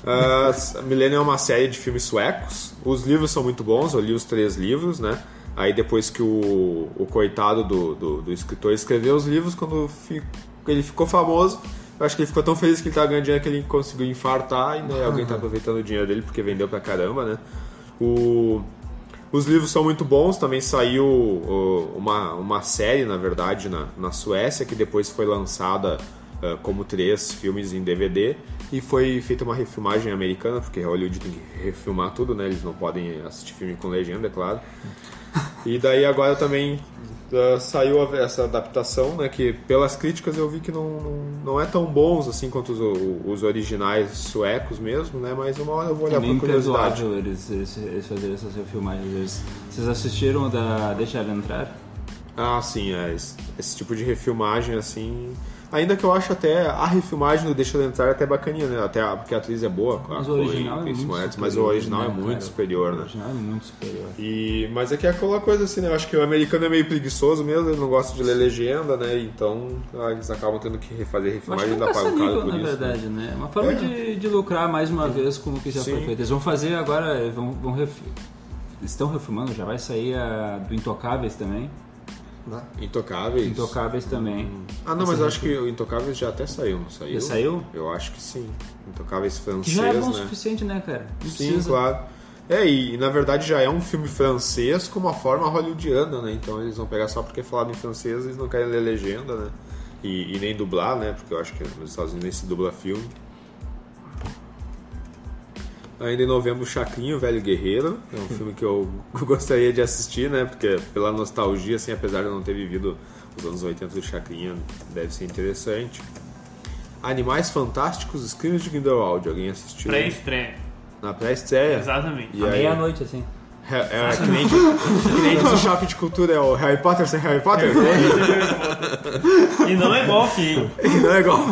Uh, Millennium é uma série de filmes suecos. Os livros são muito bons, eu li os três livros, né? Aí depois que o, o coitado do, do, do escritor escreveu os livros, quando fi- ele ficou famoso, eu acho que ele ficou tão feliz que ele tava ganhando dinheiro que ele conseguiu infartar e né, alguém tá aproveitando o dinheiro dele porque vendeu pra caramba, né? O, os livros são muito bons, também saiu uma, uma série, na verdade, na, na Suécia, que depois foi lançada ah, como três filmes em DVD e foi feita uma refilmagem americana, porque Hollywood tem que refilmar tudo, né? Eles não podem assistir filme com legenda, é claro. E daí agora também ah, saiu a- essa adaptação, né? Que pelas críticas eu vi que não, não, não é tão bons assim quanto os, os originais suecos mesmo, né? Mas uma hora eu vou É olhar meio por curiosidade. eles, eles, eles fazerem essas refilmagens. Eles- Vocês assistiram da Deixa Ela Entrar? Ah, sim, é. Esse, esse tipo de refilmagem, assim. Ainda que eu acho até a refilmagem do Deixa Ela Entrar até bacaninha, né? Até porque a atriz é boa, Mas a o original é Grace muito mas o original né, é muito cara? superior, O né? original é muito superior. E, mas é que é aquela coisa assim, né? Eu acho que o americano é meio preguiçoso mesmo, ele não gosta de ler legenda, né? Então ah, eles acabam tendo que refazer refilmagem é pagam caro caça-níquel, por na isso. né? verdade, né? É uma forma É. de, de lucrar mais uma vez com o que já foi Sim. feito. Eles vão fazer agora, vão, vão ref... estão refilmando, já vai sair a do Intocáveis também. Lá. Intocáveis. Intocáveis também. Ah, não, mas eu acho que o Intocáveis já até saiu, não saiu? Já saiu? Eu acho que sim. Intocáveis Que francês, já é bom o né? suficiente, né, cara? Não Sim, precisa. claro. É, e na verdade já é um filme francês com uma forma hollywoodiana, né? Então eles vão pegar só porque é falado em francês, eles não querem ler legenda, né? E, e nem dublar, né? Porque eu acho que nos Estados Unidos nem se dubla filme. Ainda em novembro, Chacrinho, Velho Guerreiro. É um filme que eu gostaria de assistir, né? Porque pela nostalgia, assim, apesar de eu não ter vivido os anos 80 do Chacrinha, deve ser interessante. Animais Fantásticos, Os Crimes de Grindelwald. Alguém assistiu? Pré-estreia. Na pré-estreia? Exatamente. E À meia-noite, assim. É, é que nem, que nem esse choque de cultura, é o Harry Potter sem Harry Potter? E não é golfe, hein? Não é igual.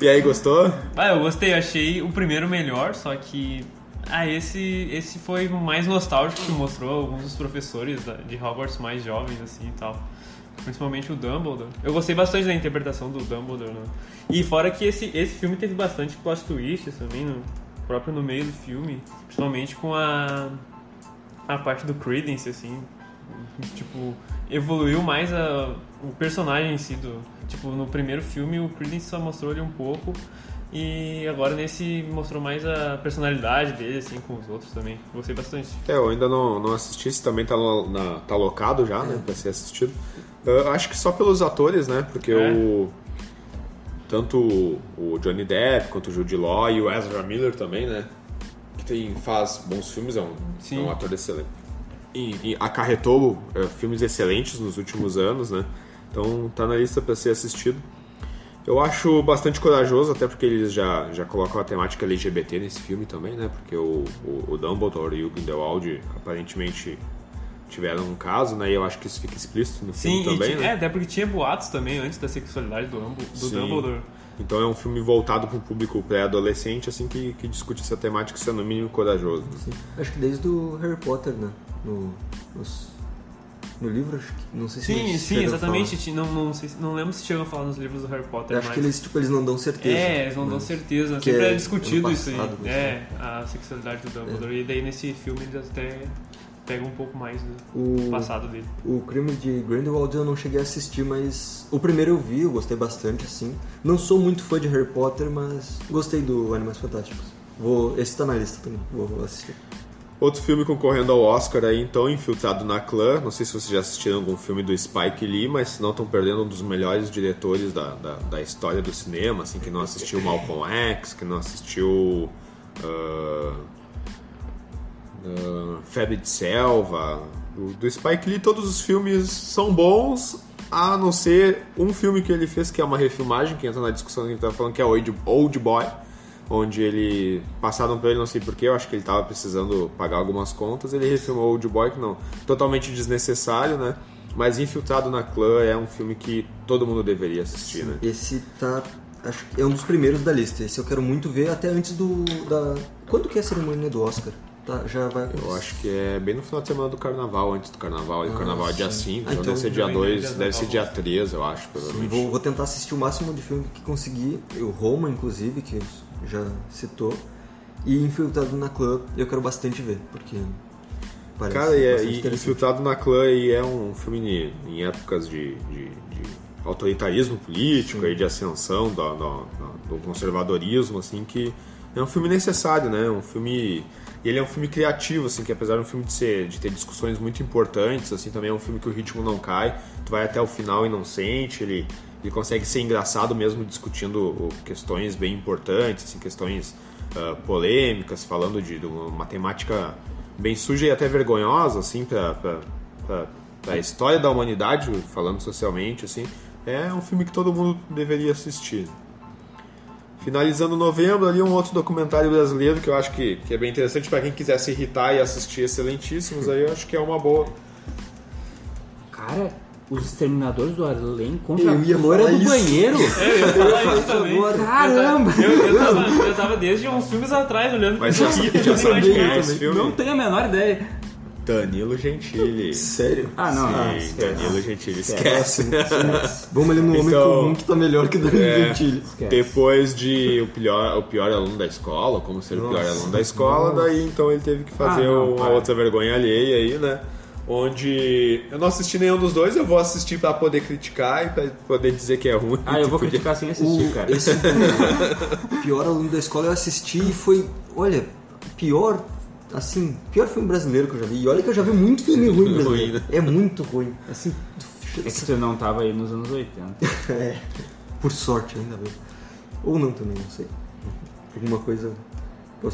E aí, gostou? Ah, eu gostei, achei o primeiro melhor, só que. Ah, esse, esse foi o mais nostálgico que mostrou alguns dos professores de Hogwarts mais jovens, assim e tal. Principalmente o Dumbledore. Eu gostei bastante da interpretação do Dumbledore, né? E fora que esse, esse filme teve bastante plot twists também, no, próprio no meio do filme. Principalmente com a, a parte do Credence, assim. Tipo, evoluiu mais a, o personagem em si do... Tipo, no primeiro filme o Credence só mostrou ele um pouco. E agora nesse mostrou mais a personalidade dele, assim, com os outros também. Gostei bastante. É, eu ainda não, não assisti, esse também tá, na, tá locado já, né, pra ser assistido. Eu acho que só pelos atores, né, porque É. o... Tanto o Johnny Depp, quanto o Jude Law e o Ezra Miller também, né, que tem, faz bons filmes, é um, Sim. é um ator excelente. E, e acarretou é, filmes excelentes nos últimos anos, né, então tá na lista pra ser assistido. Eu acho bastante corajoso, até porque eles já, já colocam a temática LGBT nesse filme também, né? Porque o, o, o Dumbledore e o Grindelwald aparentemente tiveram um caso, né? E eu acho que isso fica explícito no Sim, filme também, né? é, até porque tinha boatos também antes da sexualidade do, do. Dumbledore. Então é um filme voltado para um público pré-adolescente, assim, que, que discute essa temática sendo no mínimo corajoso. né? Sim. Acho que desde o Harry Potter, né? No, nos- no livro, acho que. Não sei se Sim, sim, exatamente. Não, não, sei, se- não lembro se chegam a falar nos livros do Harry Potter, Eu acho mas... que eles, tipo, eles não dão certeza. É, eles não dão mas- certeza. que Sempre é, é discutido ano isso aí. passado, né? É, a sexualidade do Dumbledore. E daí nesse filme eles até pegam um pouco mais do O, passado dele. o crime de Grindelwald eu não cheguei a assistir, mas o primeiro eu vi, eu gostei bastante, assim. Não sou muito fã de Harry Potter, mas gostei do Animais Fantásticos. Vou, esse tá na lista também, vou assistir. Outro filme concorrendo ao Oscar aí, então, Infiltrado na Clã. Não sei se vocês já assistiram algum filme do Spike Lee, mas se não estão perdendo um dos melhores diretores da, da, da história do cinema, assim, que não assistiu Malcolm X, que não assistiu ah, ah, Febre de Selva. Do, do Spike Lee, todos os filmes são bons, a não ser um filme que ele fez, que é uma refilmagem, que entra na discussão que a gente tava falando, que é Old, Old Boy onde ele passaram pra ele, não sei porquê, eu acho que ele tava precisando pagar algumas contas, ele refilmou Old Boy, que não, totalmente desnecessário, né? Mas Infiltrado na Clã é um filme que todo mundo deveria assistir, né? Esse tá. Acho que é um dos primeiros da lista. Esse eu quero muito ver até antes do. da. Quando que é a cerimônia do Oscar? Tá, já vai. Eu acho que é bem no final de semana do carnaval, antes do carnaval. E o carnaval é dia sim. 5, Ah, então, então deve ser dia também 2, dia deve ser 19. dia 3, eu acho, Sim, provavelmente. vou, vou tentar assistir o máximo de filme que conseguir. O Roma, inclusive, que já citou. E Infiltrado na Clã, eu quero bastante ver, porque. Parece Cara, e, é- e. Infiltrado na Clã e é um filme em, épocas de, de- de autoritarismo político e de ascensão do, do- do conservadorismo, assim, que é um filme necessário, né? Um filme... Ele é um filme criativo, assim, que apesar de um filme de, ser, de ter discussões muito importantes, assim, também é um filme que o ritmo não cai, tu vai até o final e não sente, ele, ele consegue ser engraçado mesmo discutindo questões bem importantes, assim, questões ah, polêmicas, falando de, de uma temática bem suja e até vergonhosa, assim, pra, pra história da humanidade, falando socialmente, assim. É um filme que todo mundo deveria assistir. Finalizando novembro, ali um outro documentário brasileiro que eu acho que, que é bem interessante para quem quiser se irritar e assistir excelentíssimos, aí eu acho que é uma boa. Cara, os exterminadores do Além contra Eu ia a loira do isso. banheiro. É, eu ia falar isso também. Agora. Caramba! Eu, eu, tava, eu tava desde uns filmes atrás olhando Mas pra já, já esse filme? Não tenho a menor ideia. Danilo Gentili. Sério? Ah, não. ah, Sim, esquece. Danilo Gentili. Esquece. Vamos ali no Homem Então- Comum que tá melhor que Danilo É. Gentili. Esquece. Depois de o pior, o pior aluno da escola, como ser o pior Nossa. aluno da escola, daí então ele teve que fazer Ah, não, uma para. outra vergonha alheia aí, né? Onde eu não assisti nenhum dos dois, eu vou assistir pra poder criticar e pra poder dizer que é ruim. Ah, eu vou Podia- criticar sem assistir, O, cara. esse o pior aluno da escola eu assisti e foi. Olha, pior, assim, pior filme brasileiro que eu já vi. E olha que eu já vi muito filme ruim brasileiro. Ruim, né? É muito ruim. Assim, É que tu não tava aí nos anos 80. é, por sorte ainda bem. Ou não também, não sei. Alguma coisa.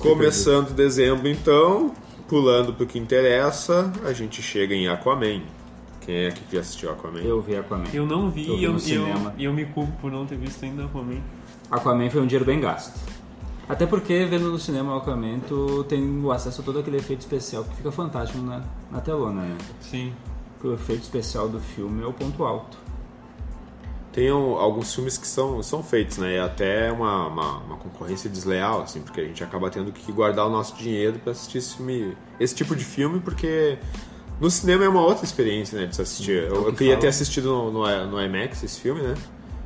Começando dezembro, então, pulando pro que interessa, a gente chega em Aquaman. Quem é que já assistiu Aquaman? Eu vi Aquaman. Eu não vi Eu e vi eu, eu, cinema. e eu me culpo por não ter visto ainda Aquaman. Aquaman foi um dinheiro bem gasto. Até porque, vendo no cinema o Aquaman, tu tem o acesso a todo aquele efeito especial que fica fantástico na, na telona, né? Sim. Porque o efeito especial do filme é o ponto alto. Tem um- alguns filmes que são, são feitos, né? É até uma, uma, uma concorrência desleal, assim, porque a gente acaba tendo que guardar o nosso dinheiro pra assistir esse, filme, esse tipo de filme, porque no cinema é uma outra experiência, né? De se assistir. é Eu, eu que queria ter assistido no, no, no IMAX esse filme, né?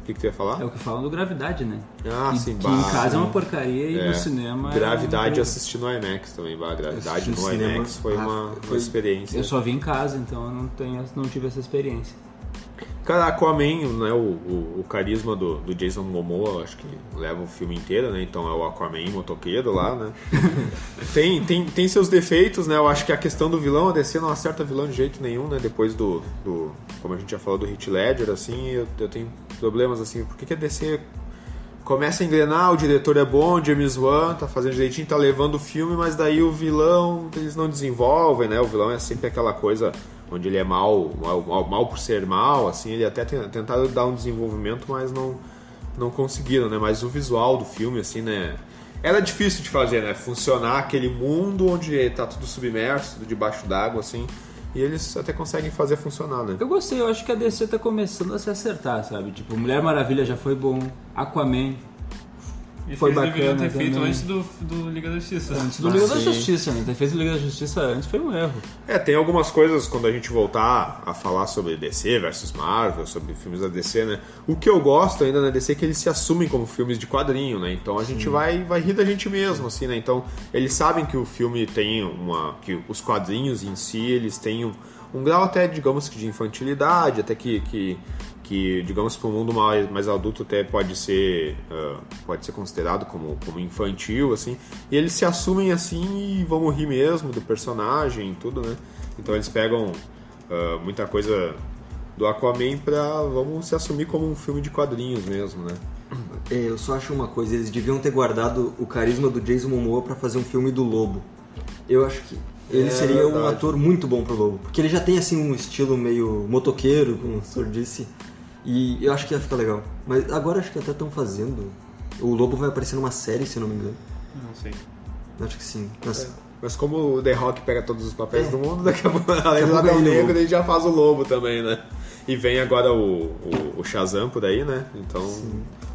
O que, que tu ia falar? É o que falam do Gravidade, né? Ah, E sim, que bah, em casa é uma sim. porcaria e É. no cinema é Gravidade um- assisti no IMAX também, bah, Gravidade no no. IMAX foi Ah, uma, uma foi- experiência. Eu só vi em casa, então eu não, tenho, não tive essa experiência. Cara, Aquaman, né, o, o, o carisma do, do Jason Momoa, acho que leva o filme inteiro, né? Então é o Aquaman motoqueiro lá, né? tem, tem, tem seus defeitos, né? Eu acho que a questão do vilão, a DC não acerta vilão de jeito nenhum, né? Depois do, do como a gente já falou do Hit Ledger, assim, eu, eu tenho problemas, assim, por que, que a DC começa a engrenar, o diretor é bom, o James Wan tá fazendo direitinho, tá levando o filme, mas daí o vilão, eles não desenvolvem, né? O vilão é sempre aquela coisa onde ele é mal, mal, mal, por ser mal, assim, ele até ten- tentaram dar um desenvolvimento, mas não, não conseguiram, né? Mas o visual do filme, assim, né? Era difícil de fazer, né? Funcionar aquele mundo onde tá tudo submerso, tudo debaixo d'água, assim, e eles até conseguem fazer funcionar, né? Eu gostei, eu acho que a DC tá começando a se acertar, sabe? Tipo, Mulher Maravilha já foi bom, Aquaman E Foi bacana ter feito também. antes do, do Liga da Justiça. antes do Ah, Liga da sim. Justiça, né? Ter feito o Liga da Justiça antes foi um erro. É, tem algumas coisas quando a gente voltar a falar sobre DC versus Marvel, sobre filmes da DC, né? O que eu gosto ainda na DC é que eles se assumem como filmes de quadrinho, né? Então a gente vai, vai rir da gente mesmo, assim, né? Então eles sabem que o filme tem uma. que os quadrinhos em si, eles têm um, um grau até, digamos que de infantilidade, até que. que que digamos para o mundo mais, mais adulto até pode ser ah, pode ser considerado como, como infantil assim e eles se assumem assim e vão rir mesmo do personagem e tudo né então eles pegam ah, muita coisa do Aquaman pra vamos se assumir como um filme de quadrinhos mesmo né É, eu só acho uma coisa, eles deviam ter guardado o carisma do Jason Momoa pra fazer um filme do Lobo. Eu acho que ele É seria um verdade. ator muito bom pro Lobo, porque ele já tem assim um estilo meio motoqueiro, como o senhor disse, e eu acho que ia ficar legal. Mas agora acho que até estão fazendo. O Lobo vai aparecer numa série, se eu não me engano. Não sei. Acho que sim. Mas, mas como o The Rock pega todos os papéis É. do mundo daqui a pouco além do Adão é o Negro ele já faz o Lobo também né e vem agora o, o, o Shazam por aí né então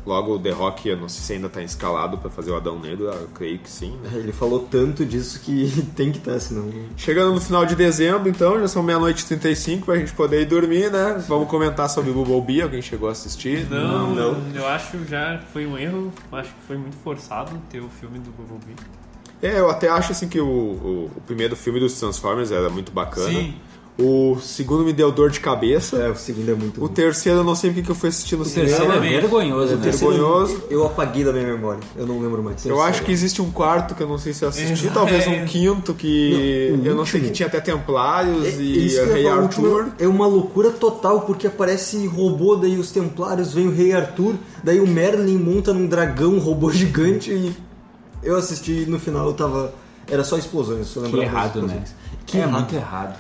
logo o The Rock eu não sei se ainda tá escalado pra fazer o Adão Negro eu creio que sim né ele falou tanto disso que tem que estar, senão. Chegando no final de dezembro, então, já são meia-noite e 35 pra gente poder ir dormir, né? Vamos comentar sobre o Bumblebee, alguém chegou a assistir? Não, não. eu acho já foi um erro. Acho que foi muito forçado ter o filme do Bumblebee. É, eu até acho assim que o, o, o primeiro filme dos Transformers era muito bacana. Sim. O segundo me deu dor de cabeça. É, o segundo é muito O bom. terceiro eu não sei porque que eu fui assistir no terceiro cinema. é vergonhoso, O né? terceiro vergonhoso. eu apaguei da minha memória, eu não lembro mais. Eu acho que existe um quarto que eu não sei se eu assisti, É. talvez um quinto que Não, o eu não sei que tinha até Templários É, e Rei o Arthur. É uma loucura total, porque aparece robô, daí os Templários, vem o Rei Arthur, daí o Merlin monta num dragão, um robô gigante e eu assisti e no final eu tava. Era só explosões, se eu Que errado, né? Que é errado. muito errado.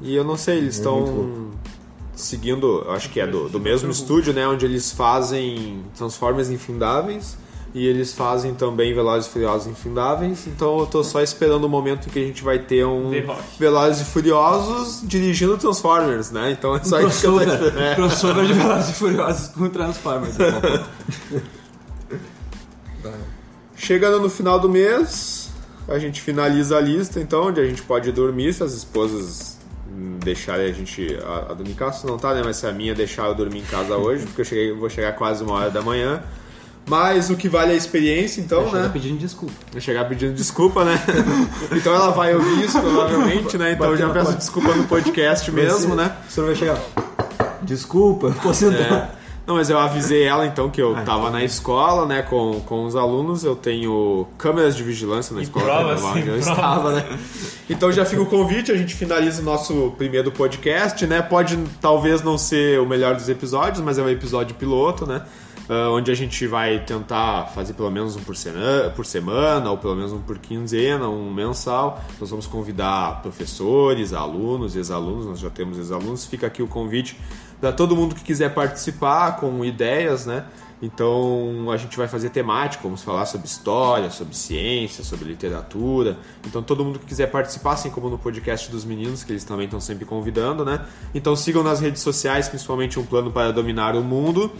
E eu não sei, eles estão seguindo, eu acho que é do, do mesmo estúdio, né? Onde eles fazem Transformers Infindáveis e eles fazem também Velozes e Furiosos Infindáveis. Então eu tô só esperando o momento em que a gente vai ter um. Velozes e Furiosos dirigindo Transformers, né? Então é só isso que eu tô crossover, esperando. É. crossover de Velozes e Furiosos com Transformers. Chegando no final do mês, a gente finaliza a lista, então, onde a gente pode dormir se as esposas deixarem a gente a, a dormir em casa. Não tá, né? Mas se a minha deixar eu dormir em casa hoje, porque eu cheguei, vou chegar quase uma hora da manhã. Mas o que vale é a experiência, então, Chega né? pedindo desculpa. Vou chegar pedindo desculpa, né? então ela vai ouvir isso, provavelmente, né? Então eu já peço desculpa no podcast mesmo, né? O senhor vai chegar. Desculpa, posso entrar. É. Não, mas eu avisei ela então que eu Ah, tava então. na escola, né, com, com os alunos. Eu tenho câmeras de vigilância na E escola prova, sim, eu prova. estava, né? Então já fica o convite, a gente finaliza o nosso primeiro podcast, né? Pode talvez não ser o melhor dos episódios, mas é um episódio piloto, né? Ah, onde a gente vai tentar fazer pelo menos um por, sena- por semana, ou pelo menos um por quinzena, um mensal. Nós vamos convidar professores, alunos, ex-alunos, nós já temos ex-alunos. Fica aqui o convite para todo mundo que quiser participar com ideias, né? Então a gente vai fazer temático, vamos falar sobre história, sobre ciência, sobre literatura. Então todo mundo que quiser participar, assim como no podcast dos meninos, que eles também estão sempre convidando, né? Então sigam nas redes sociais, principalmente um plano para dominar o mundo.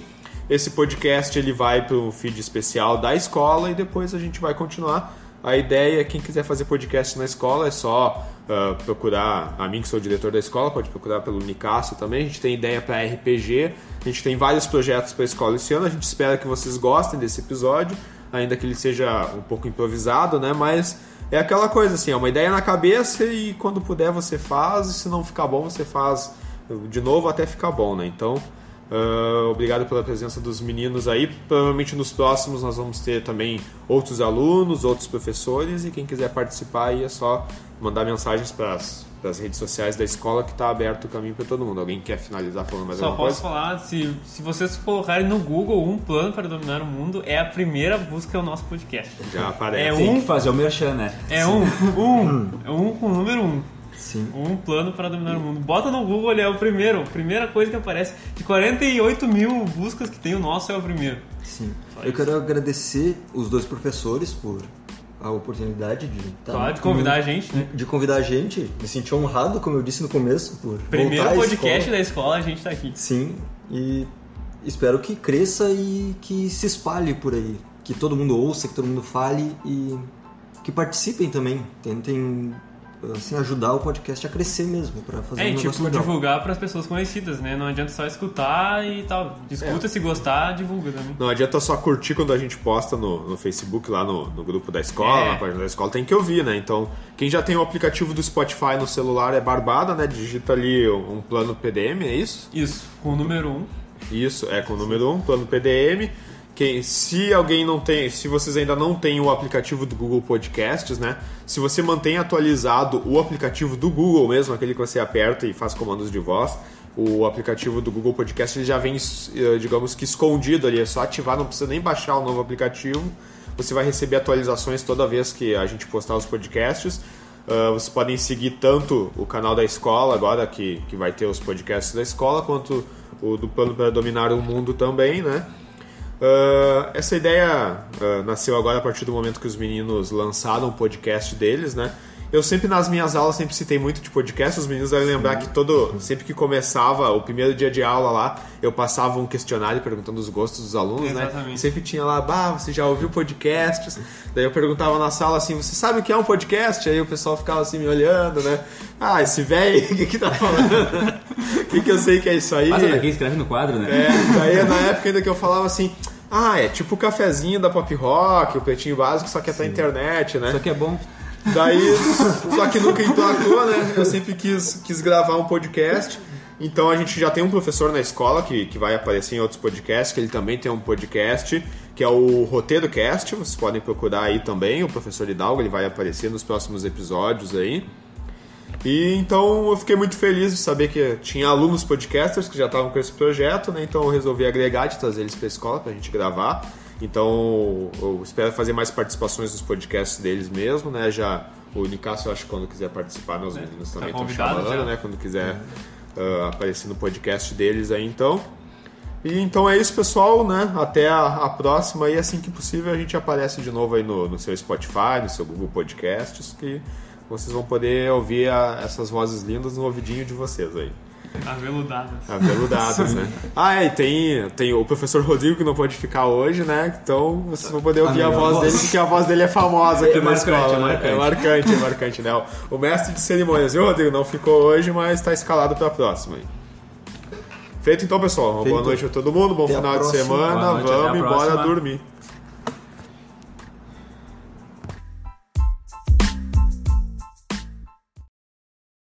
Esse podcast ele vai para um feed especial da escola e depois a gente vai continuar. A ideia é quem quiser fazer podcast na escola é só ah, procurar a mim que sou o diretor da escola, pode procurar pelo Nicasso também. A gente tem ideia para RPG, a gente tem vários projetos para a escola esse ano. A gente espera que vocês gostem desse episódio, ainda que ele seja um pouco improvisado, né? Mas é aquela coisa assim, é uma ideia na cabeça e quando puder você faz, e se não ficar bom você faz de novo até ficar bom, né? Então Uh, obrigado pela presença dos meninos aí. Provavelmente nos próximos nós vamos ter também outros alunos, outros professores e quem quiser participar aí é só mandar mensagens para as redes sociais da escola que está aberto o caminho para todo mundo. Alguém quer finalizar falando mais Só alguma posso coisa? falar, se, se vocês colocarem no Google um plano para dominar o mundo, é a primeira busca do nosso podcast. Já aparece. É Tem um- que fazer o merchan, né? É um, um, é um com o número um. Sim. Um plano para dominar o mundo. Bota no Google, ele é o primeiro. Primeira coisa que aparece. De 48 mil buscas que tem, o nosso é o primeiro. Sim. Só Eu isso. quero agradecer os dois professores por a oportunidade de estar Claro, de convidar a gente, né? de convidar a gente. Me senti honrado, como eu disse no começo, por Primeiro podcast escola. da escola, a gente tá aqui. Sim, e espero que cresça e que se espalhe por aí, que todo mundo ouça, que todo mundo fale e que participem também, tentem assim ajudar o podcast a crescer mesmo para fazer É, um negócio tipo, legal. divulgar para as pessoas conhecidas, né? Não adianta só escutar e tal. Escuta É. se gostar, divulga também. Não adianta só curtir quando a gente posta no, no Facebook, lá no, no grupo da escola, É. na página da escola, tem que ouvir, né? Então, quem já tem o aplicativo do Spotify no celular é barbada, né? Digita ali um plano PDM, é isso? Isso, com o número um. Isso, é com o número 1, um, plano PDM. Quem, se alguém não tem, se vocês ainda não têm o aplicativo do Google Podcasts, né? Se você mantém atualizado o aplicativo do Google mesmo, aquele que você aperta e faz comandos de voz, o aplicativo do Google Podcast ele já vem, eh, digamos que escondido ali, é só ativar, não precisa nem baixar o novo aplicativo. Você vai receber atualizações toda vez que a gente postar os podcasts. Uh, vocês podem seguir tanto o canal da escola, agora que, que vai ter os podcasts da escola, quanto o do Plano para Dominar o Mundo também, né? Uh, essa ideia uh, nasceu agora a partir do momento que os meninos lançaram o podcast deles, né? Eu sempre nas minhas aulas sempre citei muito de podcast, os meninos devem lembrar que todo sempre que começava o primeiro dia de aula lá, eu passava um questionário perguntando os gostos dos alunos, né? Exatamente. E sempre tinha lá, bah, você já ouviu podcasts? Daí eu perguntava na sala assim, você sabe o que é um podcast? Aí o pessoal ficava assim me olhando, né? Ah, esse velho, o que que tá falando? O que que eu sei que é isso aí? Mas é quem escreve no quadro, né? É, daí na época ainda que eu falava assim, ah, é tipo o cafezinho da Pop Rock, o pretinho básico, só que é pra internet, né? Isso aqui é bom. Daí, só que nunca emplacou, né? Eu sempre quis, quis gravar um podcast. Então a gente já tem um professor na escola que, que vai aparecer em outros podcasts, que ele também tem um podcast, que é o Roteiro Cast. Vocês podem procurar aí também, o professor Hidalgo, ele vai aparecer nos próximos episódios aí. E então eu fiquei muito feliz de saber que tinha alunos podcasters que já estavam com esse projeto, né? Então eu resolvi agregar e trazer eles para a escola para a gente gravar. Então eu espero fazer mais participações nos podcasts deles mesmo, né? Já o Nicasso, eu acho que quando quiser participar, né, os meninos tá também estão convidado chamando, já. né? Quando quiser ah, aparecer no podcast deles aí, então. E então é isso, pessoal, né? Até a, a próxima e assim que possível a gente aparece de novo aí no, no seu Spotify, no seu Google Podcasts, que vocês vão poder ouvir a- essas vozes lindas no ouvidinho de vocês aí. Aveludadas. Aveludadas, né? Ah, é, e tem, tem o professor Rodrigo que não pode ficar hoje, né? Então vocês vão poder ouvir a, melhor voz, voz. dele, porque a voz dele é famosa aqui É na marcante, escola. é né? marcante. É marcante, é marcante, né? O- mestre de cerimônias, viu, Rodrigo? Não ficou hoje, mas tá escalado pra próxima aí. Feito então, pessoal. Uma boa Feito. noite a todo mundo, bom Até a final de semana. Boa a Vamos embora próxima. dormir.